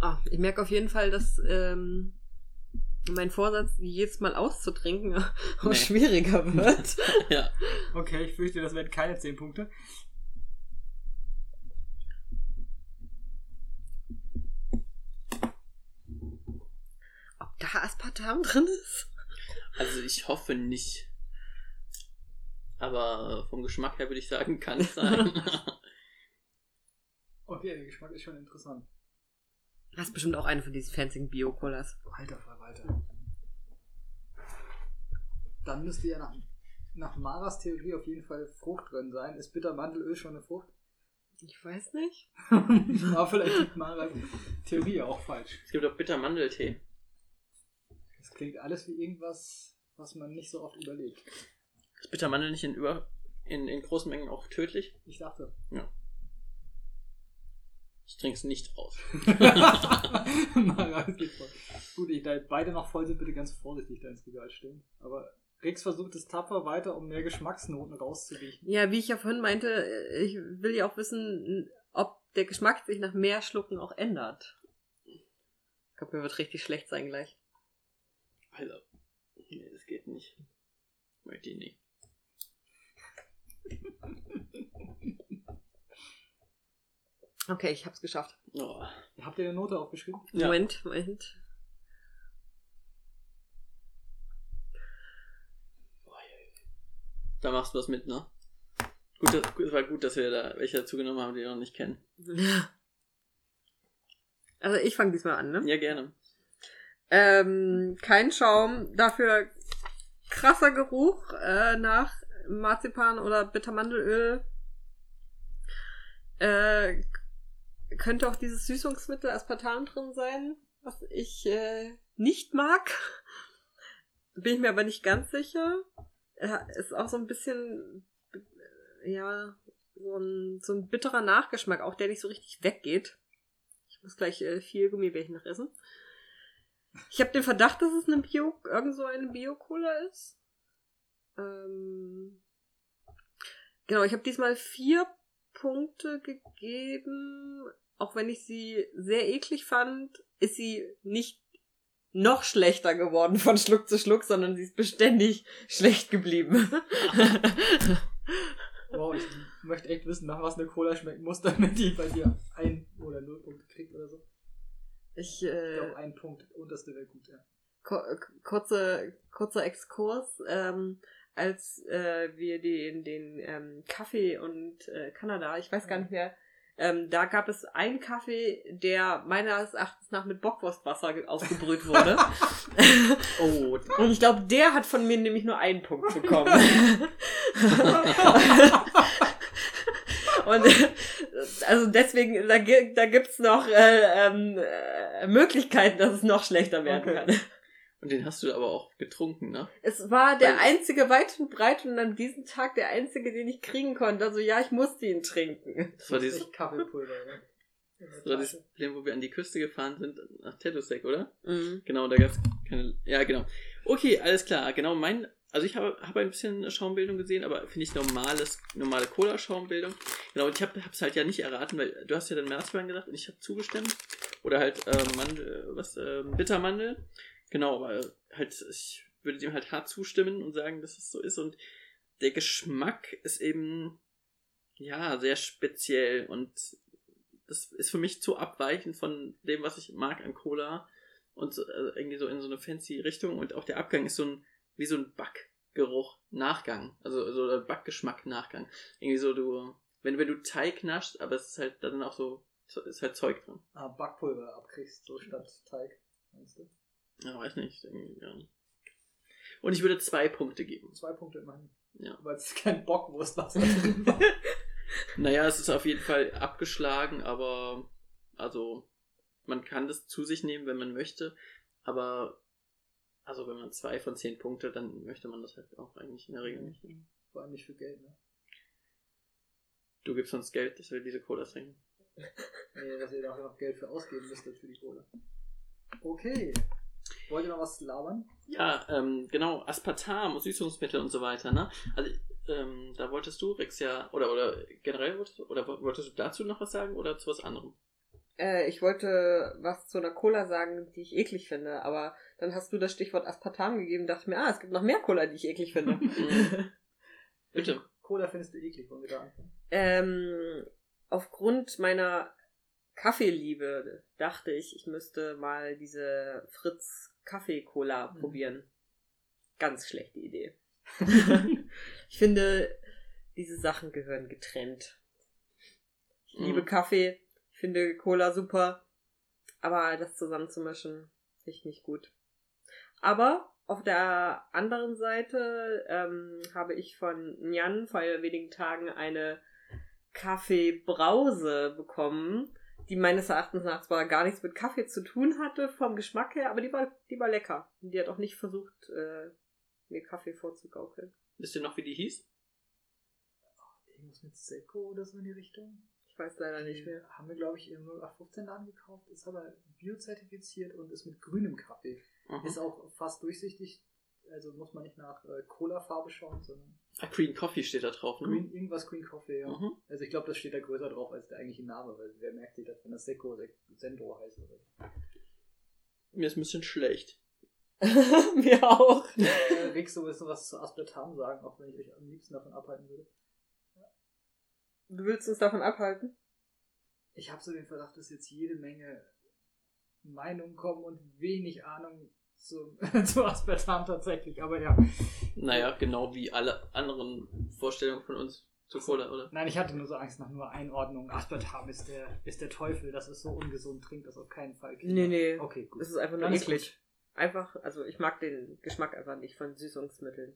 Ah, ich merke auf jeden Fall, dass ähm, mein Vorsatz, jedes Mal auszutrinken, (laughs) auch Nee. schwieriger (laughs) wird. Ja. okay, ich fürchte, das werden keine 10 Punkte. Ob da Aspartam drin ist? Also ich hoffe nicht. Aber vom Geschmack her würde ich sagen, kann es sein. (laughs) Okay, der Geschmack ist schon interessant. Das ist bestimmt auch eine von diesen fancy Bio-Colas. Alter Verwalter. Dann müsste ja nach, nach Maras Theorie auf jeden Fall Frucht drin sein. Ist Bittermandelöl schon eine Frucht? Ich weiß nicht. (laughs) Aber vielleicht liegt Maras Theorie auch falsch. es gibt auch Bittermandeltee. Das klingt alles wie irgendwas, was man nicht so oft überlegt. Ist Bittermandel nicht in, über, in, in großen Mengen auch tödlich? Ich dachte. Ich trinke es nicht aus. (laughs) (laughs) Mara, es geht voll. Gut, ich, da beide noch voll sind, bitte ganz vorsichtig da ins Regal stellen. Aber Rex versucht es tapfer weiter, um mehr Geschmacksnoten rauszuriechen. Ja, wie ich ja vorhin meinte, ich will ja auch wissen, ob der Geschmack sich nach mehr Schlucken auch ändert. Ich glaube, mir wird richtig schlecht sein gleich. Also, nee, das geht nicht. Möchte ich nicht. (laughs) Okay, ich hab's geschafft. Oh. Habt ihr eine Note aufgeschrieben? Ja. Moment, Moment. Da machst du was mit, ne? Gut, das, es war gut, dass wir da welche dazu genommen haben, die wir noch nicht kennen. (laughs) Also ich fange diesmal an, ne? Ja, gerne. Ähm, kein Schaum, dafür krasser Geruch äh, nach Marzipan oder Bittermandelöl. Äh, könnte auch dieses Süßungsmittel Aspartam drin sein, was ich äh, nicht mag. (laughs) Bin ich mir aber nicht ganz sicher. Äh, ist auch so ein bisschen, äh, ja, so ein, so ein bitterer Nachgeschmack, auch der nicht so richtig weggeht. Ich muss gleich äh, viel Gummibärchen noch essen. Ich habe den Verdacht, dass es eine Bio, irgend so eine Bio-Cola ist. Ähm, genau, ich habe diesmal vier Punkte gegeben. Auch wenn ich sie sehr eklig fand, ist sie nicht noch schlechter geworden von Schluck zu Schluck, sondern sie ist beständig schlecht geblieben. (laughs) Wow, ich möchte echt wissen, nach was eine Cola schmecken muss, damit die bei dir ein oder null Punkte kriegt oder so. Ich, Ich äh, glaube, ein Punkt, unterste wäre gut, ja. Kurze, kurzer Exkurs, ähm, als äh, wir den, den ähm, Kaffee und äh, Kanada, ich weiß gar nicht mehr, ähm, da gab es einen Kaffee, der meines Erachtens nach mit Bockwurstwasser ge- ausgebrüht wurde. (laughs) Oh, (laughs) und ich glaube, der hat von mir nämlich nur einen Punkt bekommen. (laughs) und also deswegen, da, da gibt's noch äh, ähm, äh, Möglichkeiten, dass es noch schlechter werden Okay. kann. Und den hast du aber auch getrunken, ne? Es war der Weil- einzige weit und breit und an diesem Tag der einzige, den ich kriegen konnte. Also ja, ich musste ihn trinken. Das war dieses, Kaffeepulver. Ne? Das war dieses. Problem, wo wir an die Küste gefahren sind, nach Tattoo-Stack, oder? Mhm. Genau, da gab's keine. Ja, genau. Okay, alles klar. Genau, mein. Also ich habe habe ein bisschen Schaumbildung gesehen, aber finde ich normales, normale Cola-Schaumbildung. Genau, und ich habe es halt ja nicht erraten, weil du hast ja dann Merzwein gesagt und ich habe zugestimmt. Oder halt äh, Mandel, was, äh, Bittermandel. Genau, aber halt, ich würde dem halt hart zustimmen und sagen, dass es so ist. Und der Geschmack ist eben, ja, sehr speziell und das ist für mich zu abweichend von dem, was ich mag an Cola und so, also irgendwie so in so eine fancy Richtung und auch der Abgang ist so ein wie so ein Backgeruch Nachgang, also so ein Backgeschmack Nachgang. Irgendwie so du wenn wenn du Teig naschst, aber es ist halt dann auch so ist halt Zeug drin. Ah, Backpulver abkriegst, so statt Teig. Meinst du? Ja, weiß nicht. Ja. Und ich würde zwei Punkte geben. Zwei Punkte immerhin. Ja. Weil es kein Bockwurst war. (laughs) Naja, es ist auf jeden Fall abgeschlagen, aber also man kann das zu sich nehmen, wenn man möchte, aber also wenn man zwei von zehn Punkte, dann möchte man das halt auch eigentlich in der Regel nicht. Vor allem nicht für Geld, ne? Du gibst uns Geld, dass wir diese Cola trinken. (laughs) Nee, dass ihr da auch noch Geld für ausgeben müsstet für die Kohle. Okay. Wollt ihr noch was labern? Ja, ähm, genau, Aspartam, Süßungsmittel und so weiter, ne? Also, ähm, da wolltest du, Rex, ja, oder, oder generell wolltest du, oder wolltest du dazu noch was sagen oder zu was anderem? Äh, ich wollte was zu einer Cola sagen, die ich eklig finde, aber dann hast du das Stichwort Aspartam gegeben, dachte mir, ah, es gibt noch mehr Cola, die ich eklig finde. (laughs) Mhm. (laughs) Bitte. Cola findest du eklig, wollen wir da anfangen? ähm, aufgrund meiner Kaffeeliebe dachte ich, ich müsste mal diese Fritz Kaffee-Cola Mhm. probieren. Ganz schlechte Idee. (laughs) ich finde, diese Sachen gehören getrennt. Ich liebe Mhm. Kaffee, ich finde Cola super, aber das zusammenzumischen finde ich nicht gut. Aber auf der anderen Seite ähm, habe ich von Nyan vor wenigen Tagen eine Kaffeebrause bekommen, die meines Erachtens nach zwar gar nichts mit Kaffee zu tun hatte vom Geschmack her, aber die war, die war lecker. Und Die hat auch nicht versucht, äh, mir Kaffee vorzugaukeln. Wisst ihr noch, wie die hieß? Irgendwas mit Seco oder so in die Richtung? Ich weiß leider nicht mehr. Haben wir, glaube ich, im 0815 Laden gekauft, ist aber biozertifiziert und ist mit grünem Kaffee. Mhm. Ist auch fast durchsichtig, also muss man nicht nach äh, Cola-Farbe schauen, sondern Ah, Green Coffee steht da drauf, ne? Green, irgendwas Green Coffee, ja. Mhm. Also ich glaube, das steht da größer drauf als der eigentliche Name, weil wer merkt sich das, wenn das Seco oder Sendro heißt oder so. Mir ist ein bisschen schlecht. (laughs) mir auch. äh, Rick, du willst noch was zu Aspartam sagen, auch wenn ich euch am liebsten davon abhalten würde. Du willst uns davon abhalten? Ich habe so den Verdacht, dass jetzt jede Menge Meinungen kommen und wenig Ahnung zu, (laughs) zu Aspartam tatsächlich, aber ja. Naja, genau wie alle anderen Vorstellungen von uns zu Cola, oder? Nein, ich hatte nur so Angst nach nur Einordnung. Aspartam ist der, ist der Teufel, das ist so ungesund, trinkt das auf keinen Fall. Kinder. Nee, nee. Okay, gut. Es ist einfach nur eklig. Einfach, also ich mag den Geschmack einfach nicht von Süßungsmitteln.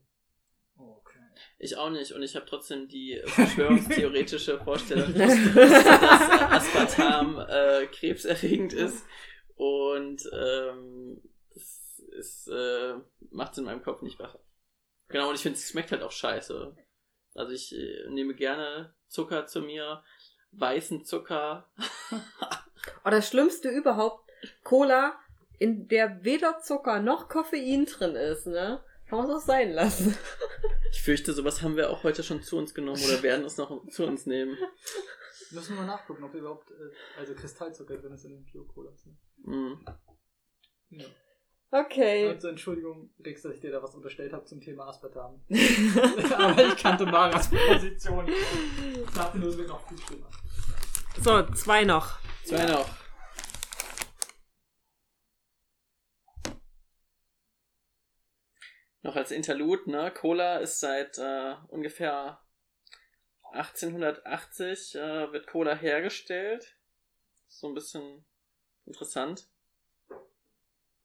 Okay. Ich auch nicht. Und ich habe trotzdem die (laughs) verschwörungstheoretische Vorstellung, (laughs) dass Aspartam äh, krebserregend ist. Und ähm, das ist, äh, macht es in meinem Kopf nicht besser. Genau, und ich finde, es schmeckt halt auch scheiße. Also ich äh, nehme gerne Zucker zu mir, weißen Zucker. (laughs) Oh, das Schlimmste überhaupt, Cola, in der weder Zucker noch Koffein drin ist, ne? Kann man es auch sein lassen. (laughs) Ich fürchte, sowas haben wir auch heute schon zu uns genommen oder werden es noch zu uns nehmen. Müssen wir mal nachgucken, ob überhaupt, äh, also Kristallzucker drin ist in den Bio-Colas. Ne? Mm. Ja. Okay. Also Entschuldigung, Rix, dass ich dir da was unterstellt habe zum Thema Aspartam. (laughs) Aber ich kannte Maras Position. Ich dachte nur, es wird noch viel schlimmer. So, zwei noch. Zwei noch. Noch als Interlude, ne? Cola ist seit äh, ungefähr 1880 äh, wird Cola hergestellt. So ein bisschen interessant.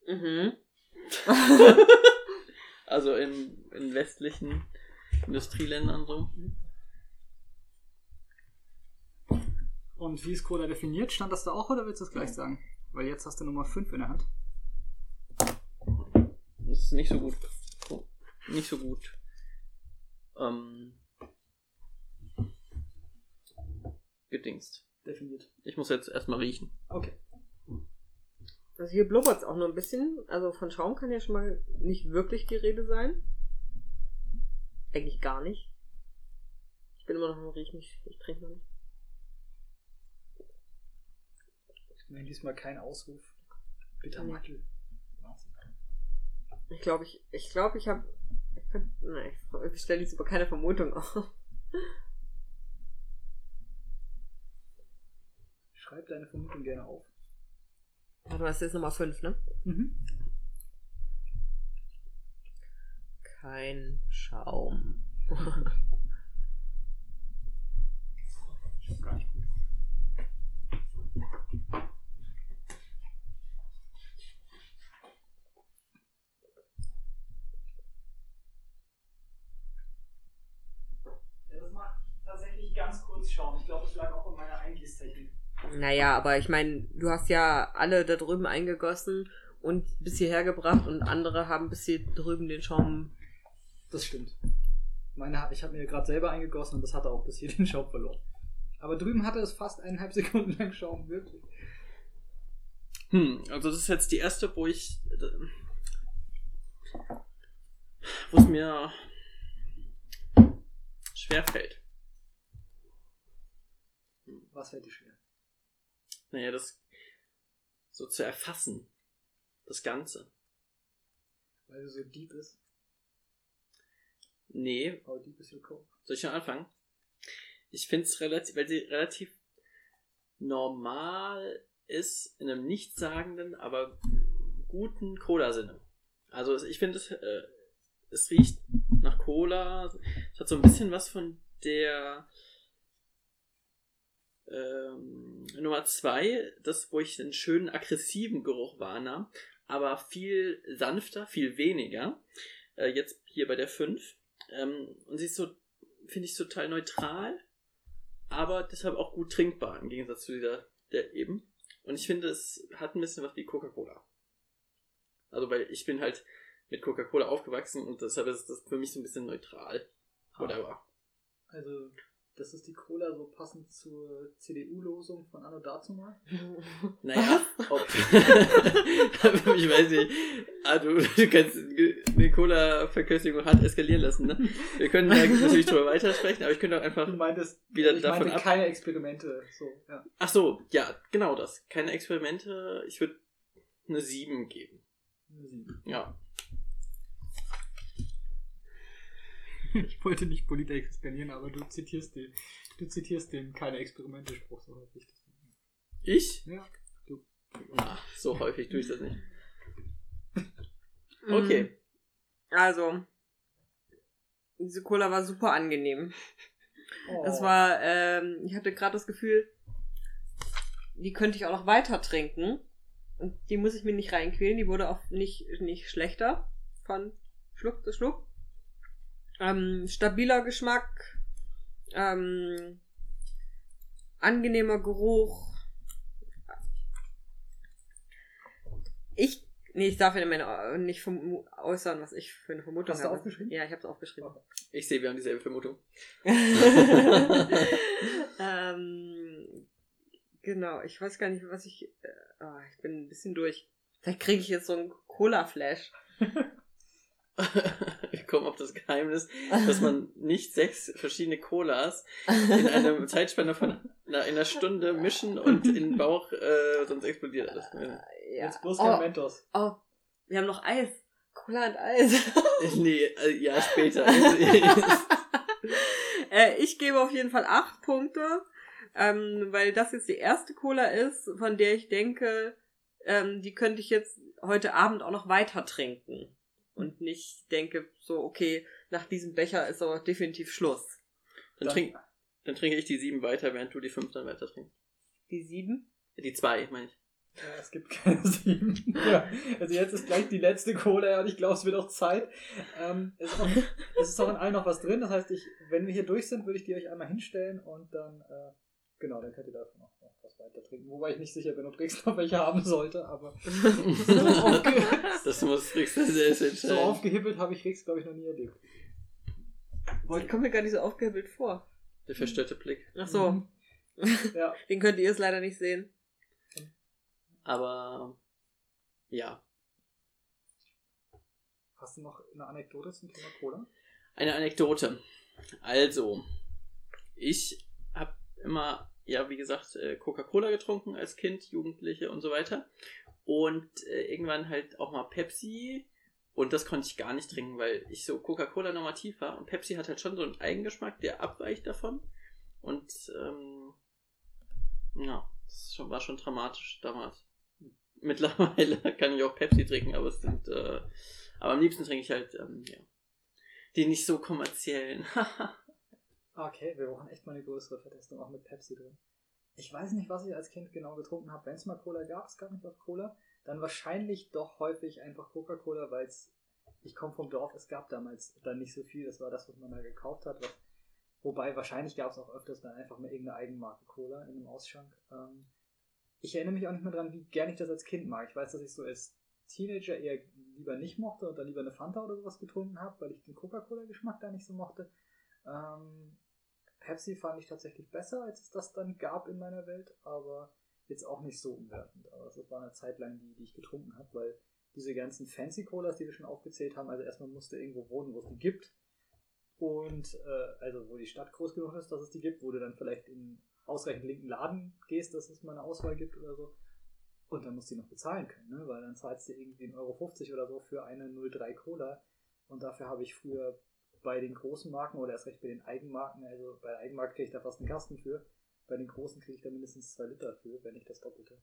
Mhm. (laughs) Also in, in westlichen Industrieländern so. Und wie ist Cola definiert? Stand das da auch oder willst du das gleich sagen? Weil jetzt hast du Nummer 5 in der Hand. Das ist nicht so gut. Nicht so gut. Ähm, gedingst. Definiert. Ich muss jetzt erstmal riechen. Okay. Also hier blubbert es auch nur ein bisschen. Also von Schaum kann ja schon mal nicht wirklich die Rede sein. Eigentlich gar nicht. Ich bin immer noch am Riechen, ich, ich trinke noch nicht. Nein, diesmal kein Ausruf. Bittermantel. Ich glaube, ich, ich glaube, ich habe, ich könnte, nein, ich stelle jetzt über keine Vermutung auf. Schreib deine Vermutung gerne auf. Warte mal, das ist jetzt Nummer 5, ne? Mhm. Kein Schaum. Ich hab gar nicht gut. Ja, das macht tatsächlich ganz kurz Schaum. Ich glaube, es lag auch in meiner Eingießtechnik. Naja, aber ich meine, du hast ja alle da drüben eingegossen und bis hierher gebracht und andere haben bis hier drüben den Schaum. Das stimmt. Meine, ich habe mir gerade selber eingegossen und das hatte auch bis hier den Schaum verloren. Aber drüben hatte es fast eineinhalb (laughs) Sekunden lang Schaum, wirklich. Hm, also das ist jetzt die erste, wo ich. wo es mir schwer fällt. Was fällt dir schwer? Naja, das so zu erfassen. Das Ganze. Weil du so deep ist. Nee, How deep is your coke? soll ich schon anfangen? Ich finde es relativ, weil sie relativ normal ist, in einem nichtssagenden, aber guten Cola-Sinne. Also ich finde, es, äh, es riecht nach Cola. Es hat so ein bisschen was von der ähm, Nummer zwei, das, wo ich einen schönen aggressiven Geruch wahrnahm, aber viel sanfter, viel weniger. Äh, jetzt hier bei der 5. Ähm, und sie ist so, finde ich, total neutral, aber deshalb auch gut trinkbar, im Gegensatz zu dieser, der eben. Und ich finde, es hat ein bisschen was wie Coca-Cola. Also, weil ich bin halt mit Coca-Cola aufgewachsen und deshalb ist das für mich so ein bisschen neutral. Whatever. Also, das ist die Cola so passend zur CDU-Losung von Anno dazu mal. (laughs) Naja, ob. (laughs) ich weiß nicht. Ah, du, du kannst eine Cola-Verköstigung hart eskalieren lassen, ne? Wir können da natürlich drüber weitersprechen, aber ich könnte auch einfach. Du meintest, Wieder ich davon meinte ab- keine Experimente. So, ja. Ach so, ja, genau das. Keine Experimente. Ich würde eine 7 geben. Ja. (laughs) Ich wollte nicht Politex explanieren, aber du zitierst den, du zitierst den keine Experimente-Spruch so häufig. Ich? Ja. Ah, so häufig tue ich das nicht. (laughs) Okay. Also, diese Cola war super angenehm. Oh. Es war, ähm, ich hatte gerade das Gefühl, die könnte ich auch noch weiter trinken. Und die muss ich mir nicht reinquälen. Die wurde auch nicht, nicht schlechter von Schluck zu Schluck. Ähm, stabiler Geschmack. Ähm, angenehmer Geruch. Ich, nee, ich darf ja meine, nicht vermu- äußern, was ich für eine Vermutung Hast du habe. aufgeschrieben? Ja, ich habe es aufgeschrieben. Ich sehe, wir haben dieselbe Vermutung. (laughs) ähm, genau, ich weiß gar nicht, was ich. Äh, ah, ich bin ein bisschen durch. Vielleicht kriege ich jetzt so einen Cola-Flash. (laughs) (laughs) Wir kommen auf das Geheimnis, dass man nicht sechs verschiedene Colas in einer (laughs) Zeitspanne von einer, einer Stunde mischen und in den Bauch, äh, sonst explodiert alles. Ja. Jetzt bloß kein Oh, Mentos. oh, wir haben noch Eis. Cola und Eis. (laughs) nee, äh, ja, später. äh, ich gebe auf jeden Fall acht Punkte, ähm, weil das jetzt die erste Cola ist, von der ich denke, ähm, die könnte ich jetzt heute Abend auch noch weiter trinken. Und nicht denke, so, okay, nach diesem Becher ist aber definitiv Schluss. dann, trink, dann trinke ich die sieben weiter, während du die fünf dann weiter trinkst. Die sieben? Die zwei, meine ich. Ja, es gibt (laughs) keine sieben. ja, also jetzt ist gleich die letzte Cola und ich glaube, es wird auch Zeit. Ähm, es, ist auch, (laughs) es ist auch in allen noch was drin. Das heißt, ich, wenn wir hier durch sind, würde ich die euch einmal hinstellen und dann äh, Genau, dann könnt ihr davon auch noch was weiter trinken. Wobei ich nicht sicher bin, ob Rix noch welche haben sollte, aber (laughs) das muss Rix selbst so entscheiden. aufgehibbelt habe ich Rix, glaube ich, noch nie erlebt. Ich komme mir gar nicht so aufgehebelt vor. Der verstörte Blick. Ach so, Mhm. Ja, (laughs) den könnt ihr jetzt leider nicht sehen. Aber ja. hast du noch eine Anekdote zum Thema Cola? Eine Anekdote. Also, ich habe immer, ja, wie gesagt, äh, Coca-Cola getrunken als Kind, Jugendliche und so weiter. Und äh, irgendwann halt auch mal Pepsi. Und das konnte ich gar nicht trinken, weil ich so Coca-Cola normativ war. Und Pepsi hat halt schon so einen Eigengeschmack, der abweicht davon. Und ähm, ja, das schon, war schon dramatisch damals. Mittlerweile (laughs) kann ich auch Pepsi trinken, aber es sind, äh, aber am liebsten trinke ich halt, ähm, ja, die nicht so kommerziellen. (laughs) Okay, wir brauchen echt mal eine größere Vertestung, auch mit Pepsi drin. Ich weiß nicht, was ich als Kind genau getrunken habe. Wenn es mal Cola gab, es gab nicht oft Cola, dann wahrscheinlich doch häufig einfach Coca-Cola, weil es, ich komme vom Dorf, es gab damals dann nicht so viel, das war das, was man da gekauft hat. Was, wobei wahrscheinlich gab es auch öfters dann einfach mal irgendeine Eigenmarke Cola in einem Ausschank. Ähm, ich erinnere mich auch nicht mehr dran, wie gern ich das als Kind mag. Ich weiß, dass ich so als Teenager eher lieber nicht mochte und dann lieber eine Fanta oder sowas getrunken habe, weil ich den Coca-Cola-Geschmack da nicht so mochte. Ähm, Pepsi fand ich tatsächlich besser, als es das dann gab in meiner Welt, aber jetzt auch nicht so umwerfend. Aber das war eine Zeit lang die, die ich getrunken habe, weil diese ganzen Fancy Colas, die wir schon aufgezählt haben, also erstmal musste irgendwo wohnen, wo es die gibt. Und äh, also wo die Stadt groß genug ist, dass es die gibt, wo du dann vielleicht in ausreichend linken Laden gehst, dass es mal eine Auswahl gibt oder so. Und dann musst du die noch bezahlen können, ne? weil dann zahlst du irgendwie 1,50 Euro oder so für eine 03 Cola. Und dafür habe ich früher bei den großen Marken oder erst recht bei den Eigenmarken, also bei der Eigenmarke kriege ich da fast einen Kasten für. Bei den großen kriege ich da mindestens zwei Liter für, wenn nicht das Doppelte.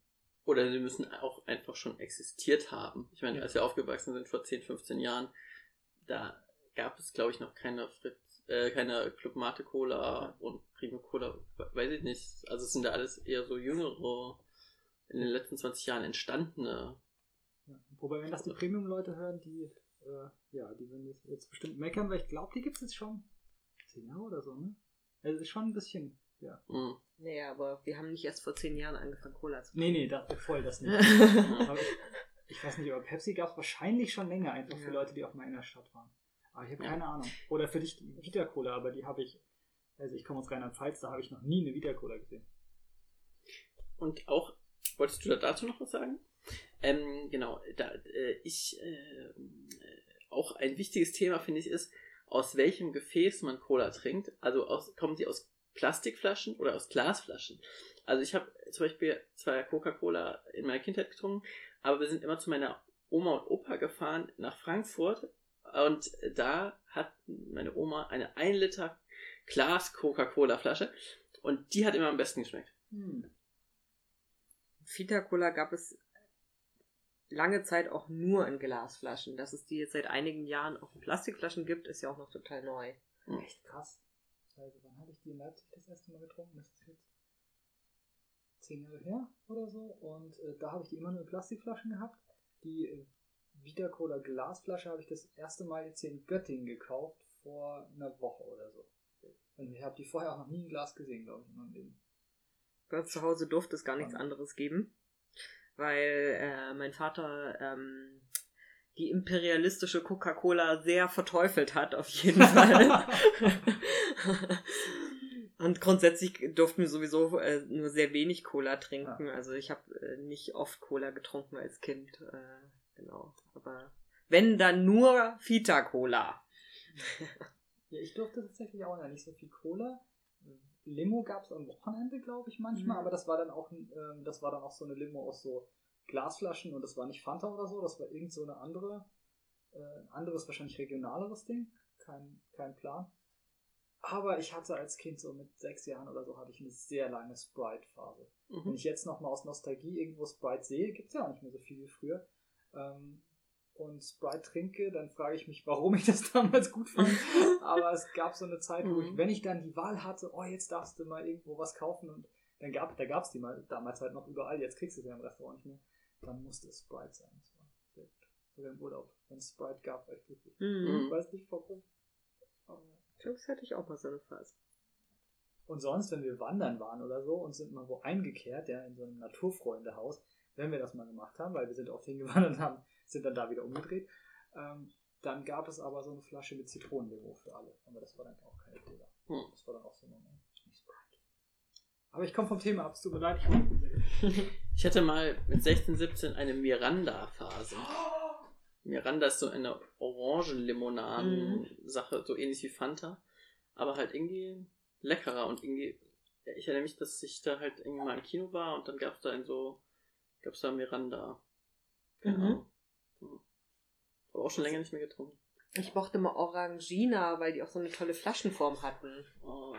Oder sie müssen auch einfach schon existiert haben. Ich meine, Ja. als wir aufgewachsen sind vor 10, 15 Jahren, da gab es, glaube ich, noch keine Fritz, äh, keine Club Mate Cola und Primo Cola, weiß ich nicht. Also es sind da alles eher so jüngere, in den letzten 20 Jahren entstandene. Ja. Wobei, wenn das die Premium-Leute hören, die, äh, ja, die würden jetzt, jetzt bestimmt meckern, weil ich glaube, die gibt es jetzt schon zehn Jahre oder so, ne? Also es ist schon ein bisschen, ja. Mh. Naja, aber wir haben nicht erst vor zehn Jahren angefangen, Cola zu Nee, nee, das, voll das nicht. (laughs) trinken. Aber ich, ich weiß nicht, aber Pepsi gab es wahrscheinlich schon länger, einfach für Ja. Leute, die auch mal in der Stadt waren. Aber ich habe Ja. keine Ahnung. Oder für dich die Vita Cola, aber die habe ich, also ich komme aus Rheinland-Pfalz, da habe ich noch nie eine Vita Cola gesehen. Und auch, wolltest du da dazu noch was sagen? Ähm, genau, da, äh, ich, äh, auch ein wichtiges Thema finde ich ist, aus welchem Gefäß man Cola trinkt. Also aus, kommen sie aus Plastikflaschen oder aus Glasflaschen? Also ich habe zum Beispiel zwar Coca-Cola in meiner Kindheit getrunken, aber wir sind immer zu meiner Oma und Opa gefahren nach Frankfurt und da hat meine Oma eine 1 Liter Glas Coca-Cola Flasche und die hat immer am besten geschmeckt. Hm. Vita Cola gab es lange Zeit auch nur in Glasflaschen. Dass es die jetzt seit einigen Jahren auch in Plastikflaschen gibt, ist ja auch noch total neu. Echt krass. Also wann habe ich die in Leipzig das erste Mal getrunken? Das ist jetzt zehn Jahre her oder so. Und äh, da habe ich die immer nur in Plastikflaschen gehabt. Die äh, Vita Cola Glasflasche habe ich das erste Mal jetzt hier in Göttingen gekauft vor einer Woche oder so. Und ich habe die vorher auch noch nie in Glas gesehen, glaube ich, in meinem Leben. Bei uns zu Hause durfte es gar nichts anderes geben, weil äh, mein Vater ähm, die imperialistische Coca-Cola sehr verteufelt hat, auf jeden (laughs) Fall. (laughs) Und grundsätzlich durften wir sowieso äh, nur sehr wenig Cola trinken. Also ich habe äh, nicht oft Cola getrunken als Kind. Äh, genau. Aber wenn dann nur Vita Cola. Ja, ich durfte tatsächlich auch noch nicht so viel Cola. Limo gab es am Wochenende, glaube ich, manchmal, Mhm. aber das war dann auch ein, ähm, das war dann auch so eine Limo aus so Glasflaschen und das war nicht Fanta oder so, das war irgend so eine andere, äh, ein anderes, wahrscheinlich regionaleres Ding. Kein, kein Plan. Aber ich hatte als Kind so mit sechs Jahren oder so hatte ich eine sehr lange Sprite-Phase. Wenn Mhm. ich jetzt nochmal aus Nostalgie irgendwo Sprite sehe, gibt es ja auch nicht mehr so viel wie früher. Ähm, und Sprite trinke, dann frage ich mich, warum ich das (laughs) damals gut fand. Aber es gab so eine Zeit, wo ich, Mhm. wenn ich dann die Wahl hatte, oh, jetzt darfst du mal irgendwo was kaufen und dann gab da gab's die mal damals halt noch überall, jetzt kriegst du sie ja im Restaurant nicht mehr, dann musste es Sprite sein. Das war sehr gut. Sogar im Urlaub. Wenn es Sprite gab, war ich glücklich. Hm. Ich weiß nicht warum. Das hätte ich auch mal so eine Phase. Und sonst, wenn wir wandern waren oder so und sind mal wo eingekehrt, ja, in so einem Naturfreundehaus, wenn wir das mal gemacht haben, weil wir sind oft hingewandert und haben, sind dann da wieder umgedreht, ähm, dann gab es aber so eine Flasche mit Zitronenlimo für alle. Aber das war dann auch keine Cola. Hm. Das war dann auch so eine. Aber ich komme vom Thema ab, es tut mir leid. Ich (laughs) Ich hatte mal mit 16, 17 eine Miranda-Phase. Miranda ist so eine Orangenlimonaden-Sache, so ähnlich wie Fanta, aber halt irgendwie leckerer und irgendwie. Ich erinnere mich, dass ich da halt irgendwie mal im Kino war und dann gab es da ein so, gab es da Miranda. Keine Mhm. Aber auch schon länger nicht mehr getrunken. Ich mochte mal Orangina, weil die auch so eine tolle Flaschenform hatten. Oh.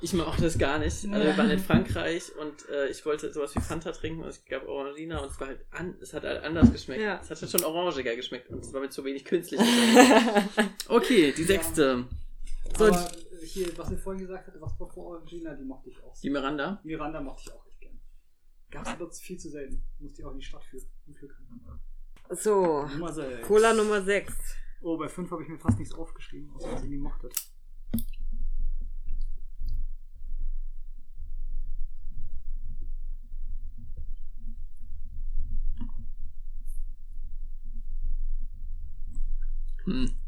Ich mag das gar nicht. Also wir waren in Frankreich und äh, ich wollte sowas wie Fanta trinken und es gab Orangina und es war halt an, es hat halt anders geschmeckt. Ja. Es hat halt schon orangiger geschmeckt und es war mit zu wenig künstlich. (laughs) okay, die sechste. So, Aber hier, was ihr vorhin gesagt hattet, was war vor Orangina, die mochte ich auch. die Miranda. Miranda mochte ich auch echt gerne. Gab es aber viel zu selten. Musste ich auch in die Stadt führen. Zum Glück. So, Nummer sechs. Cola Nummer 6. Oh, bei 5 habe ich mir fast nichts aufgeschrieben, außer was ihr nie mochtet. Hm.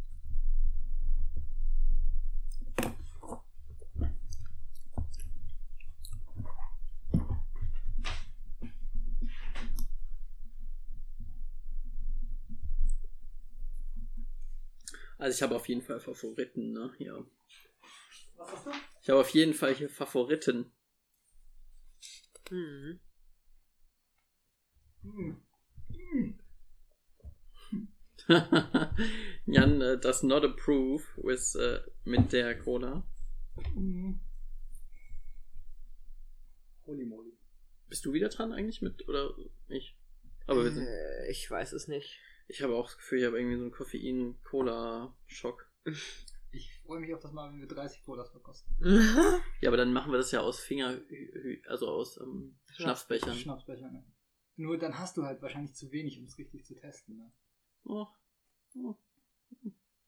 Also ich habe auf jeden Fall Favoriten, ne? Ja. Was hast du? Ich habe auf jeden Fall hier Favoriten. Hm. Hm. (laughs) Jan äh, does not approve with, äh, mit der Cola. Hm. Holy moly. Bist du wieder dran eigentlich mit oder ich? Aber wir sind. Äh, ich weiß es nicht. Ich habe auch das Gefühl, ich habe irgendwie so einen Koffein-Cola-Schock. Ich freue mich auf das Mal, wenn wir 30 Colas verkosten. (laughs) Ja, aber dann machen wir das ja aus Finger, also aus ähm, Schnapsbechern. Schnapsbecher, ne? Nur dann hast du halt wahrscheinlich zu wenig, um es richtig zu testen. Ne? Oh. Oh.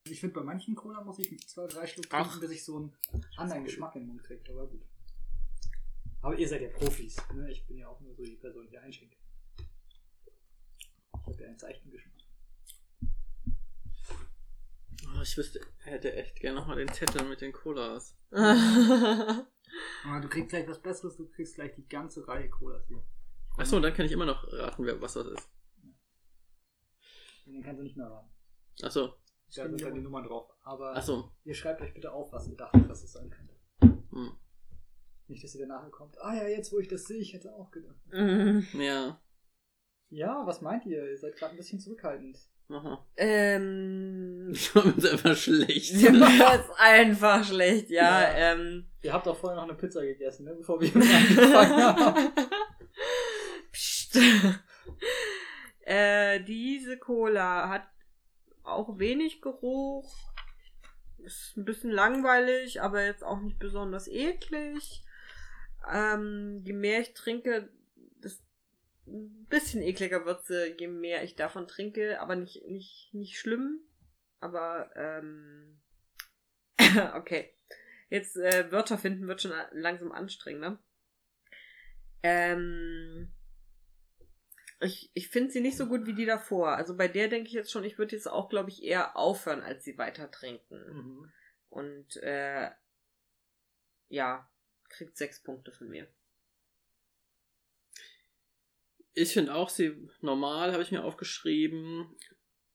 Ich finde, bei manchen Cola muss ich zwei, drei Schluck trinken, bis ich so einen anderen Geschmack im Mund kriege. Aber gut. Aber ihr seid ja Profis. Ne? Ich bin ja auch nur so die Person, die einschenkt. Ich habe ja einen seichten Geschmack. Oh, ich wüsste, hätte echt gerne nochmal den Zettel mit den Colas. (laughs) Aber du kriegst gleich was Besseres, du kriegst gleich die ganze Reihe Colas hier. Achso, dann kann ich immer noch raten, wer, was das ist. Den kannst du nicht mehr raten. Achso, Da sind dann die Nummern drauf. Aber achso. ihr schreibt euch bitte auf, was ihr dachtet, was es sein könnte. Hm. Nicht, dass ihr danach kommt. Ah ja, jetzt wo ich das sehe, ich hätte auch gedacht. Mhm. Ja. Ja, was meint ihr? Ihr seid gerade ein bisschen zurückhaltend. Aha. ähm. Ich war jetzt einfach schlecht. Mir ist einfach schlecht, ja. Ja. Ähm. Ihr habt doch vorher noch eine Pizza gegessen, ne? Bevor wir (laughs) angefangen haben. (laughs) Psst. (laughs) äh, diese Cola hat auch wenig Geruch. Ist ein bisschen langweilig, aber jetzt auch nicht besonders eklig. Ähm, je mehr ich trinke, ein bisschen ekliger wird sie, je mehr ich davon trinke, aber nicht, nicht, nicht schlimm. Aber, ähm, (laughs) okay. Jetzt äh, Wörter finden wird schon langsam anstrengend, ne? Ähm, ich ich finde sie nicht so gut wie die davor. Also bei der denke ich jetzt schon, ich würde jetzt auch, glaube ich, eher aufhören, als sie weiter trinken. Mhm. Und äh, ja, kriegt sechs Punkte von mir. Ich finde auch sie normal, habe ich mir aufgeschrieben.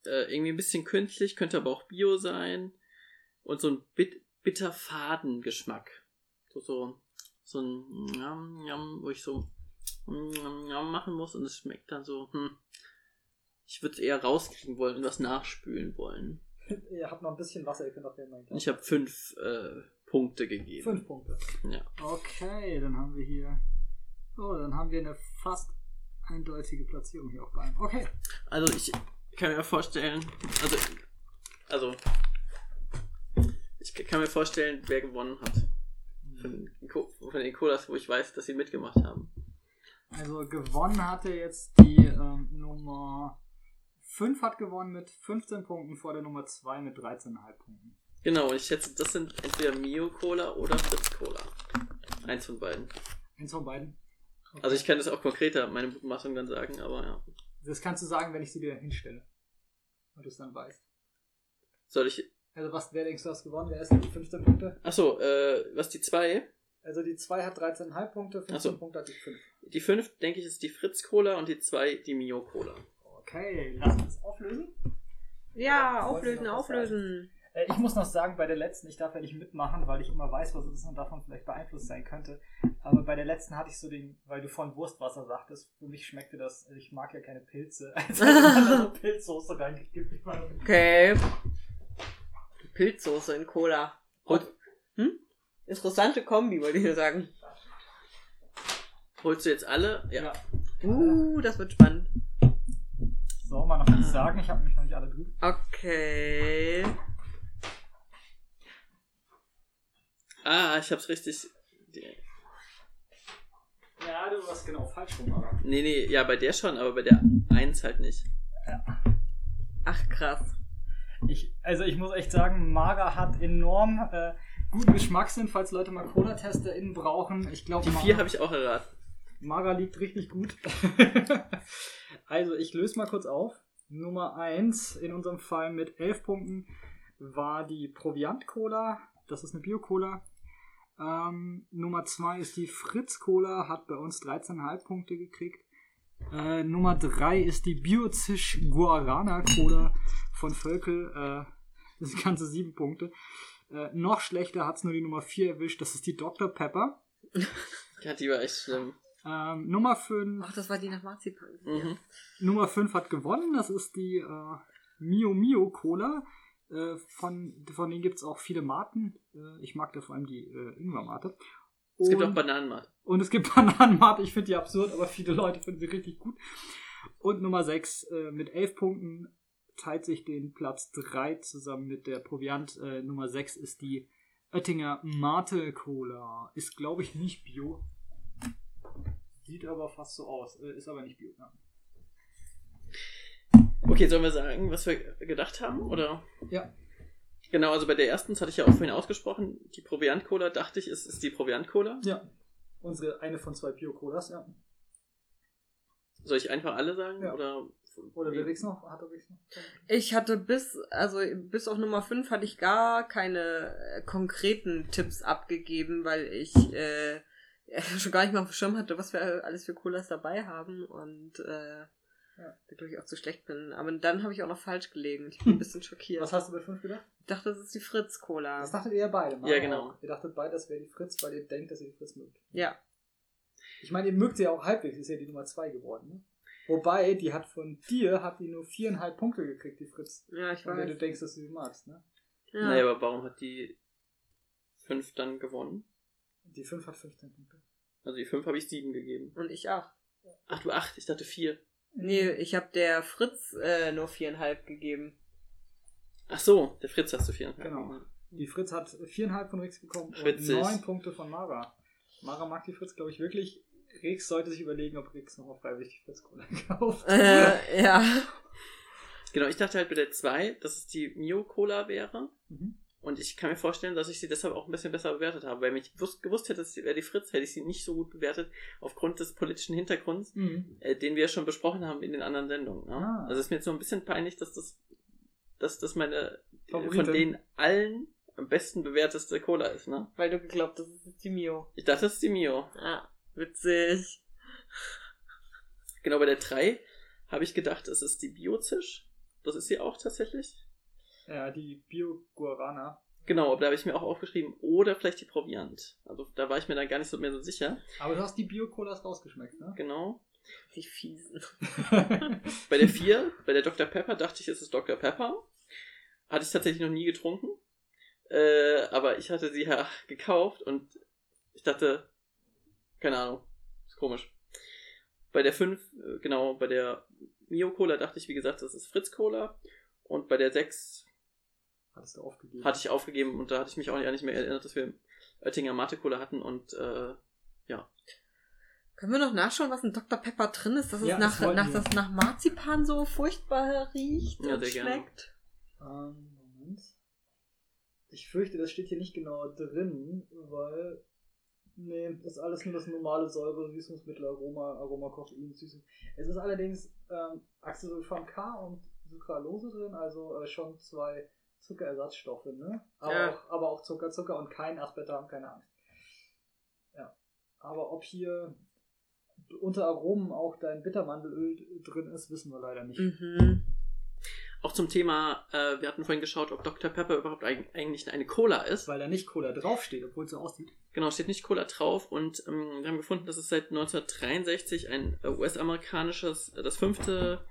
Äh, irgendwie ein bisschen künstlich, könnte aber auch Bio sein. Und so ein bit bitter Fadengeschmack. So, so, so ein Njam, Njam, wo ich so Njam, Njam machen muss und es schmeckt dann so, hm. Ich würde es eher rauskriegen wollen und was nachspülen wollen. Ihr habt noch ein bisschen Wasser, ihr könnt auch mal Ich habe fünf äh, Punkte gegeben. Fünf Punkte. Ja. Okay, dann haben wir hier. Oh, dann haben wir eine fast eindeutige Platzierung hier auch bei einem. Okay. Also ich kann mir vorstellen, also, also ich kann mir vorstellen, wer gewonnen hat. Von, den Co- von den Colas, wo ich weiß, dass sie mitgemacht haben. Also gewonnen hatte jetzt die ähm, Nummer 5 hat gewonnen mit 15 Punkten vor der Nummer 2 mit 13,5 Punkten. Genau, und ich schätze, das sind entweder Mio Cola oder Fritz Cola. Eins von beiden. Eins von beiden. Okay. Also ich kann das auch konkreter, meine Mutmaßung dann sagen, aber ja. Das kannst du sagen, wenn ich sie dir hinstelle. Und du es dann weißt. Soll ich. Also was, wer denkst du hast gewonnen? Wer ist denn die 15 Punkte? Achso, äh, was die 2? Also die 2 hat 13,5 Punkte, 15 Ach so. Punkte hat die 5. Die 5, denke ich, ist die Fritz Cola und die 2 die Mio Cola. Okay, lass uns auflösen. Ja, Ja, auflösen, auflösen. Äh, ich muss noch sagen, bei der letzten, ich darf ja nicht mitmachen, weil ich immer weiß, was es ist und davon vielleicht beeinflusst sein könnte. Aber bei der letzten hatte ich so den, weil du von Wurstwasser sagtest, für mich schmeckte das, ich mag ja keine Pilze. (laughs) Also so (laughs) Pilzsoße meine, Okay. Pilzsoße in Cola. Hol, Hm? Interessante Kombi, wollte ich nur sagen. holst du jetzt alle? Ja. ja. Uh, das wird spannend. So, mal noch was sagen, ich habe mich noch nicht alle drüben. Okay. Ah, ich hab's richtig. Ja, du warst genau falsch rum, aber. nee, nee, ja, bei der schon, aber bei der 1 halt nicht. Ach, krass. Ich, also ich muss echt sagen, Mara hat enorm äh, guten Geschmackssinn, falls Leute mal Cola-TesterInnen brauchen. Ich glaube, Die 4 habe ich auch erraten. Mara liegt richtig gut. (laughs) also, ich löse mal kurz auf. Nummer 1 in unserem Fall mit 11 Punkten war die Proviant-Cola. Das ist eine Bio-Cola. Ähm, Nummer 2 ist die Fritz-Cola, hat bei uns 13,5 Punkte gekriegt. Äh, Nummer 3 ist die Biozisch Guarana Cola von Völkel. Äh, das ganze 7 Punkte. Äh, noch schlechter hat es nur die Nummer 4 erwischt. Das ist die Dr. Pepper. (laughs) Ja, die war echt schlimm. Ähm, Nummer 5 Ach, das war die nach Marzipan. Mhm. Nummer 5 hat gewonnen, das ist die äh, Mio Mio Cola. Äh, von, von denen gibt es auch viele Marken. Äh, ich mag da vor allem die äh, Ingwer-Mate. Es gibt auch Bananenmat. und es gibt (laughs) Bananenmate, ich finde die absurd, aber viele Leute finden sie richtig gut. Und Nummer 6 äh, mit 11 Punkten teilt sich den Platz 3 zusammen mit der Proviant. Äh, Nummer 6 ist die Oettinger Mate Cola. Ist, glaube ich, nicht Bio. Sieht aber fast so aus. Ist aber nicht Bio. Ja. Okay, sollen wir sagen, was wir gedacht haben? Oder? ja. Genau, also bei der ersten, das hatte ich ja auch vorhin ausgesprochen, die Proviant-Cola, dachte ich, ist, ist die Proviant-Cola. Ja. Unsere eine von zwei Bio-Colas, ja. Soll ich einfach alle sagen? Ja. Oder, Oder wer Rix noch? Hat er noch? Ich hatte bis, also bis auf Nummer 5 hatte ich gar keine äh, konkreten Tipps abgegeben, weil ich äh, (laughs) schon gar nicht mal auf dem Schirm hatte, was wir alles für Colas dabei haben und äh, Ja. da glaube ich auch zu schlecht bin. Aber dann habe ich auch noch falsch gelegen. Ich bin ein (laughs) bisschen schockiert. Was hast du bei 5 gedacht? Ich dachte, das ist die Fritz-Cola. Das dachtet ihr ja beide. Ja, genau. Ihr dachtet beide, das wäre die Fritz, weil ihr denkt, dass ihr die Fritz mögt. Ja. Ich meine, ihr mögt sie ja auch halbwegs, ist ja die Nummer 2 geworden, ne? Wobei, die hat von dir, hat die nur viereinhalb Punkte gekriegt, die Fritz. Ja, ich Von der du weiß. denkst, dass du sie magst, ne? Ja. Naja, aber warum hat die 5 dann gewonnen? Die 5 hat 15 Punkte. Also die 5 habe ich 7 gegeben. Und ich auch. Ach du 8, ich dachte 4. Nee, ich habe der Fritz äh, nur viereinhalb gegeben. Ach so, der Fritz hast du 4. Genau. Die Fritz hat viereinhalb von Rix bekommen Witzig. und neun Punkte von Mara. Mara mag die Fritz, glaube ich, wirklich. Rix sollte sich überlegen, ob Rix nochmal freiwillig die Fritz Cola (laughs) kauft. Äh, ja. Genau, ich dachte halt bei der 2, dass es die Mio Cola wäre. Mhm. Und ich kann mir vorstellen, dass ich sie deshalb auch ein bisschen besser bewertet habe. Weil ich gewusst, hätte, es wäre die Fritz, hätte ich sie nicht so gut bewertet, aufgrund des politischen Hintergrunds, Mhm. äh, den wir schon besprochen haben in den anderen Sendungen. Ne? Ah. Also es ist mir jetzt so ein bisschen peinlich, dass das, dass das meine Favoritin. von denen allen am besten bewerteste Cola ist. Ne? Weil du geglaubt hast, das ist die Mio. Ich dachte, das ist die Mio. Ah, witzig. Genau, bei der 3 habe ich gedacht, es ist die Biozisch. Das ist sie auch tatsächlich. Ja, die Bio-Guarana. Genau, aber da habe ich mir auch aufgeschrieben, oder vielleicht die Proviant. Also da war ich mir dann gar nicht so mehr so sicher. Aber du hast die Bio-Colas rausgeschmeckt, ne? Genau. Die fiesen. (laughs) Bei der 4, bei der Dr. Pepper, dachte ich, es ist Dr. Pepper. Hatte ich tatsächlich noch nie getrunken. Äh, aber ich hatte sie ja gekauft und ich dachte, keine Ahnung, ist komisch. Bei der 5, äh, genau, bei der Mio Cola dachte ich, wie gesagt, das ist Fritz Cola. Und bei der 6 Hattest du aufgegeben. hatte ich aufgegeben und da hatte ich mich auch nicht mehr erinnert, dass wir Oettinger Mate Cola hatten und äh, Können wir noch nachschauen, was in Dr. Pepper drin ist, dass es Ja, nach, das nach, wir. das nach Marzipan so furchtbar riecht Ja, und sehr gerne. schmeckt? Ähm, Moment. Ich fürchte, das steht hier nicht genau drin, weil Nee, das ist alles nur das normale Säure, Süßungsmittel, Aroma, Aroma, Koffein, Süßung. Es ist allerdings ähm, Acetylsulfam K und Sucralose drin, also äh, schon zwei Zuckerersatzstoffe, ne? Aber, Ja. auch, aber auch Zucker, Zucker und kein Aspartam, keine Angst. Ja. Aber ob hier unter Aromen auch dein Bittermandelöl drin ist, wissen wir leider nicht. Mhm. Auch zum Thema, äh, wir hatten vorhin geschaut, ob Dr. Pepper überhaupt eig eigentlich eine Cola ist. Weil da nicht Cola draufsteht, obwohl es so aussieht. Genau, steht nicht Cola drauf und ähm, wir haben gefunden, dass es seit 1963 ein äh, US-amerikanisches, äh, das fünfte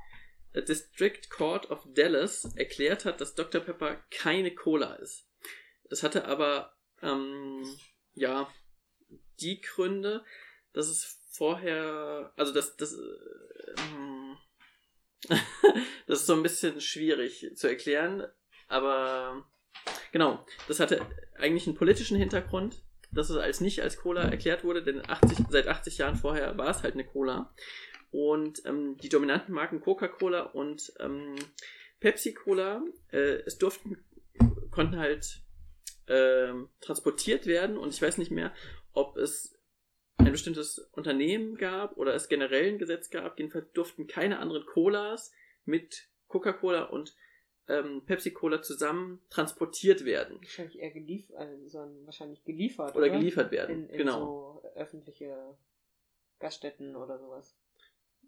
District Court of Dallas erklärt hat, dass Dr. Pepper keine Cola ist. Das hatte aber, ähm, ja, die Gründe, dass es vorher, also das, das, äh, ähm, (laughs) das ist so ein bisschen schwierig zu erklären, aber genau, das hatte eigentlich einen politischen Hintergrund, dass es als nicht als Cola erklärt wurde, denn 80, seit 80 Jahren vorher war es halt eine Cola. Und ähm, die dominanten Marken Coca-Cola und ähm, Pepsi-Cola, äh, es durften, konnten halt ähm, transportiert werden und ich weiß nicht mehr, ob es ein bestimmtes Unternehmen gab oder es generell ein Gesetz gab. Jedenfalls durften keine anderen Colas mit Coca-Cola und ähm, Pepsi-Cola zusammen transportiert werden Wahrscheinlich eher geliefert, also wahrscheinlich geliefert. oder geliefert werden. In, in genau. so öffentliche Gaststätten oder sowas.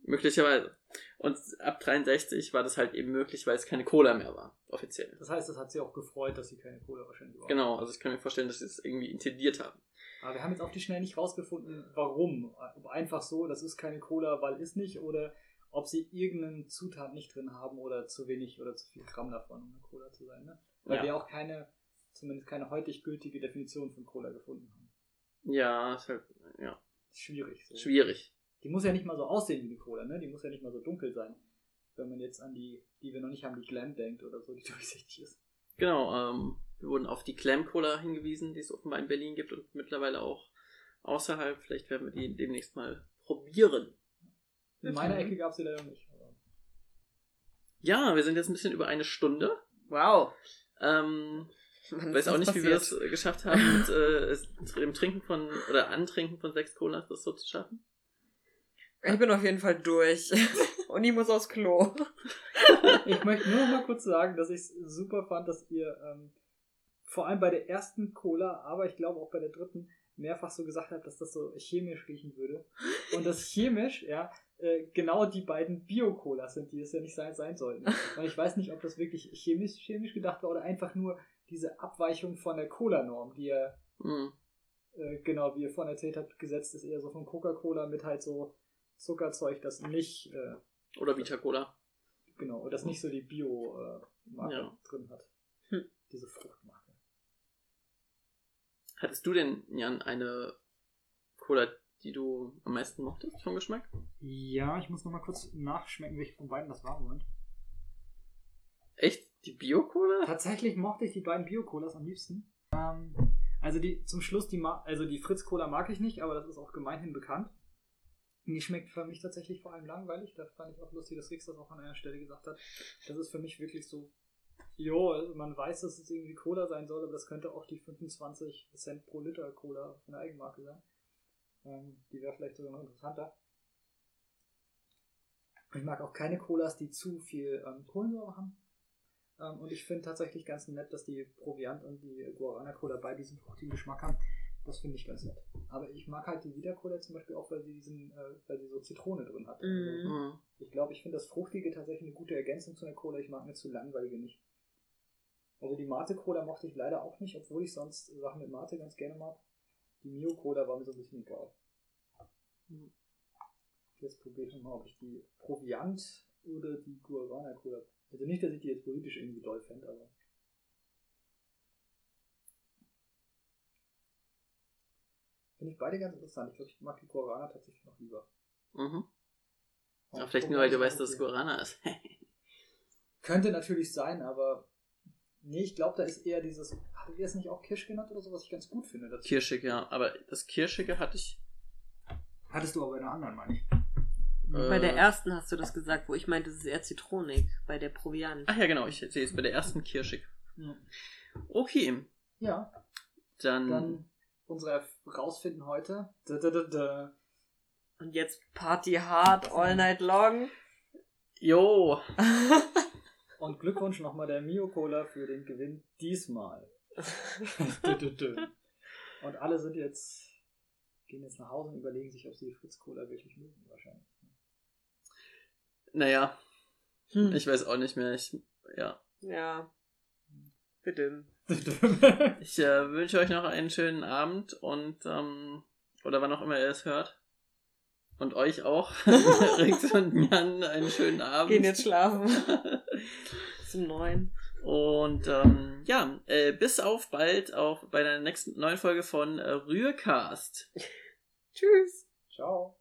Möglicherweise. Und ab 63 war das halt eben möglich, weil es keine Cola mehr war, offiziell. Das heißt, das hat sie auch gefreut, dass sie keine Cola wahrscheinlich war. Genau, also ich kann mir vorstellen, dass sie es irgendwie intendiert haben. Aber wir haben jetzt auf die Schnell nicht rausgefunden, warum. Ob einfach so, das ist keine Cola, weil ist nicht, oder ob sie irgendeine Zutat nicht drin haben oder zu wenig oder zu viel Gramm davon, um eine Cola zu sein. Ne? Weil Ja. wir auch keine, zumindest keine heutig gültige Definition von Cola gefunden haben. Ja, ist halt, ja, Schwierig. So. schwierig. Die muss ja nicht mal so aussehen wie die Cola, ne? Die muss ja nicht mal so dunkel sein. Wenn man jetzt an die, die wir noch nicht haben, die Glam denkt oder so, die (laughs) durchsichtig ist. Genau, ähm, wir wurden auf die Clam Cola hingewiesen, die es offenbar in Berlin gibt und mittlerweile auch außerhalb. Vielleicht werden wir die demnächst mal probieren. In meiner Ecke gab es sie leider nicht. Aber Ja, wir sind jetzt ein bisschen über eine Stunde. Wow. Ähm, Wann weiß auch nicht, wie wir das passiert? äh, geschafft haben, mit äh, es- dem Trinken von oder Antrinken von sechs Colas das so zu schaffen. Ich bin auf jeden Fall durch. (laughs) Und ich muss aufs Klo. Ich möchte nur noch mal kurz sagen, dass ich es super fand, dass ihr ähm, vor allem bei der ersten Cola, aber ich glaube auch bei der dritten, mehrfach so gesagt habt, dass das so chemisch riechen würde. Und das chemisch, ja, äh, genau die beiden Bio-Colas sind, die es ja nicht sein, sein sollten. Und ich weiß nicht, ob das wirklich chemisch, chemisch gedacht war oder einfach nur diese Abweichung von der Cola-Norm, die ja, Hm. äh, genau wie ihr vorhin erzählt habt, gesetzt ist eher so von Coca-Cola mit halt so Zuckerzeug, das nicht äh, Oder Vita Cola. Genau, und das nicht so die Bio-Marke Ja. drin hat. Hm. Diese Fruchtmarke. Hattest du denn, Jan, eine Cola, die du am meisten mochtest vom Geschmack? Ja, ich muss noch mal kurz nachschmecken, welche von beiden das war. Moment. Echt? Die Bio-Cola? Tatsächlich mochte ich die beiden Bio-Colas am liebsten. Ähm, also die zum Schluss, die Ma also die Fritz-Cola mag ich nicht, aber das ist auch gemeinhin bekannt. Die schmeckt für mich tatsächlich vor allem langweilig. Da fand ich auch lustig, dass Rix das auch an einer Stelle gesagt hat. Das ist für mich wirklich so, jo, also man weiß, dass es irgendwie Cola sein soll, aber das könnte auch die 25 Cent pro Liter Cola von der Eigenmarke sein. Ähm, die wäre vielleicht sogar noch interessanter. Ich mag auch keine Colas, die zu viel ähm, Kohlensäure haben. Ähm, und ich finde tatsächlich ganz nett, dass die Proviant und die Guarana Cola beide diesen fruchtigen Geschmack haben. Das finde ich ganz nett. Aber ich mag halt die Cola zum Beispiel auch, weil sie diesen, äh, weil sie so Zitrone drin hat. Mhm. Also, Hm. ich glaube, ich finde das Fruchtige tatsächlich eine gute Ergänzung zu einer Cola. Ich mag eine zu langweilige nicht. Also die Mate Cola mochte ich leider auch nicht, obwohl ich sonst Sachen mit Mate ganz gerne mag. Die Mio Cola war mir so ein bisschen egal. Hm. Jetzt probiere ich nochmal, ob ich die Proviant oder die Guarana Cola. Also nicht, dass ich die jetzt politisch irgendwie doll fände, aber. Finde ich beide ganz interessant. Ich glaube, ich mag die Guarana tatsächlich noch lieber. Mhm. Ja, Aber vielleicht nur, weil du weißt, dass es Guarana ist. (laughs) Könnte natürlich sein, aber nee, ich glaube, da ist eher dieses, hattet ihr es nicht auch Kirsch genannt oder so, was ich ganz gut finde dazu. Kirschig, ja. Aber das Kirschige hatte ich. Hattest du aber in einer anderen, meine ich. Äh, Bei der ersten hast du das gesagt, wo ich meinte, es ist eher zitronig. Bei der Proviant. Ach ja, genau, ich sehe es bei der ersten Kirschig. Ja. Okay, Ja, dann, dann unsere rausfinden heute. Da, da, da, da. Und jetzt Party hard all night long. Jo. (laughs) Und Glückwunsch nochmal der Mio Cola für den Gewinn diesmal. Und alle sind jetzt, gehen jetzt nach Hause und überlegen sich, ob sie die Fritz Cola wirklich mögen, wahrscheinlich. Naja, Hm. ich weiß auch nicht mehr. Ich, ja. Ja. Bitte. Ich äh, (laughs) wünsche euch noch einen schönen Abend und, ähm, oder wann auch immer ihr es hört. Und euch auch. (laughs) Rex und Jan einen schönen Abend. Gehen jetzt schlafen. (laughs) Zum neun. Und ähm, ja, äh, bis auf bald auch bei der nächsten neuen Folge von äh, Rührcast. Tschüss. Ciao.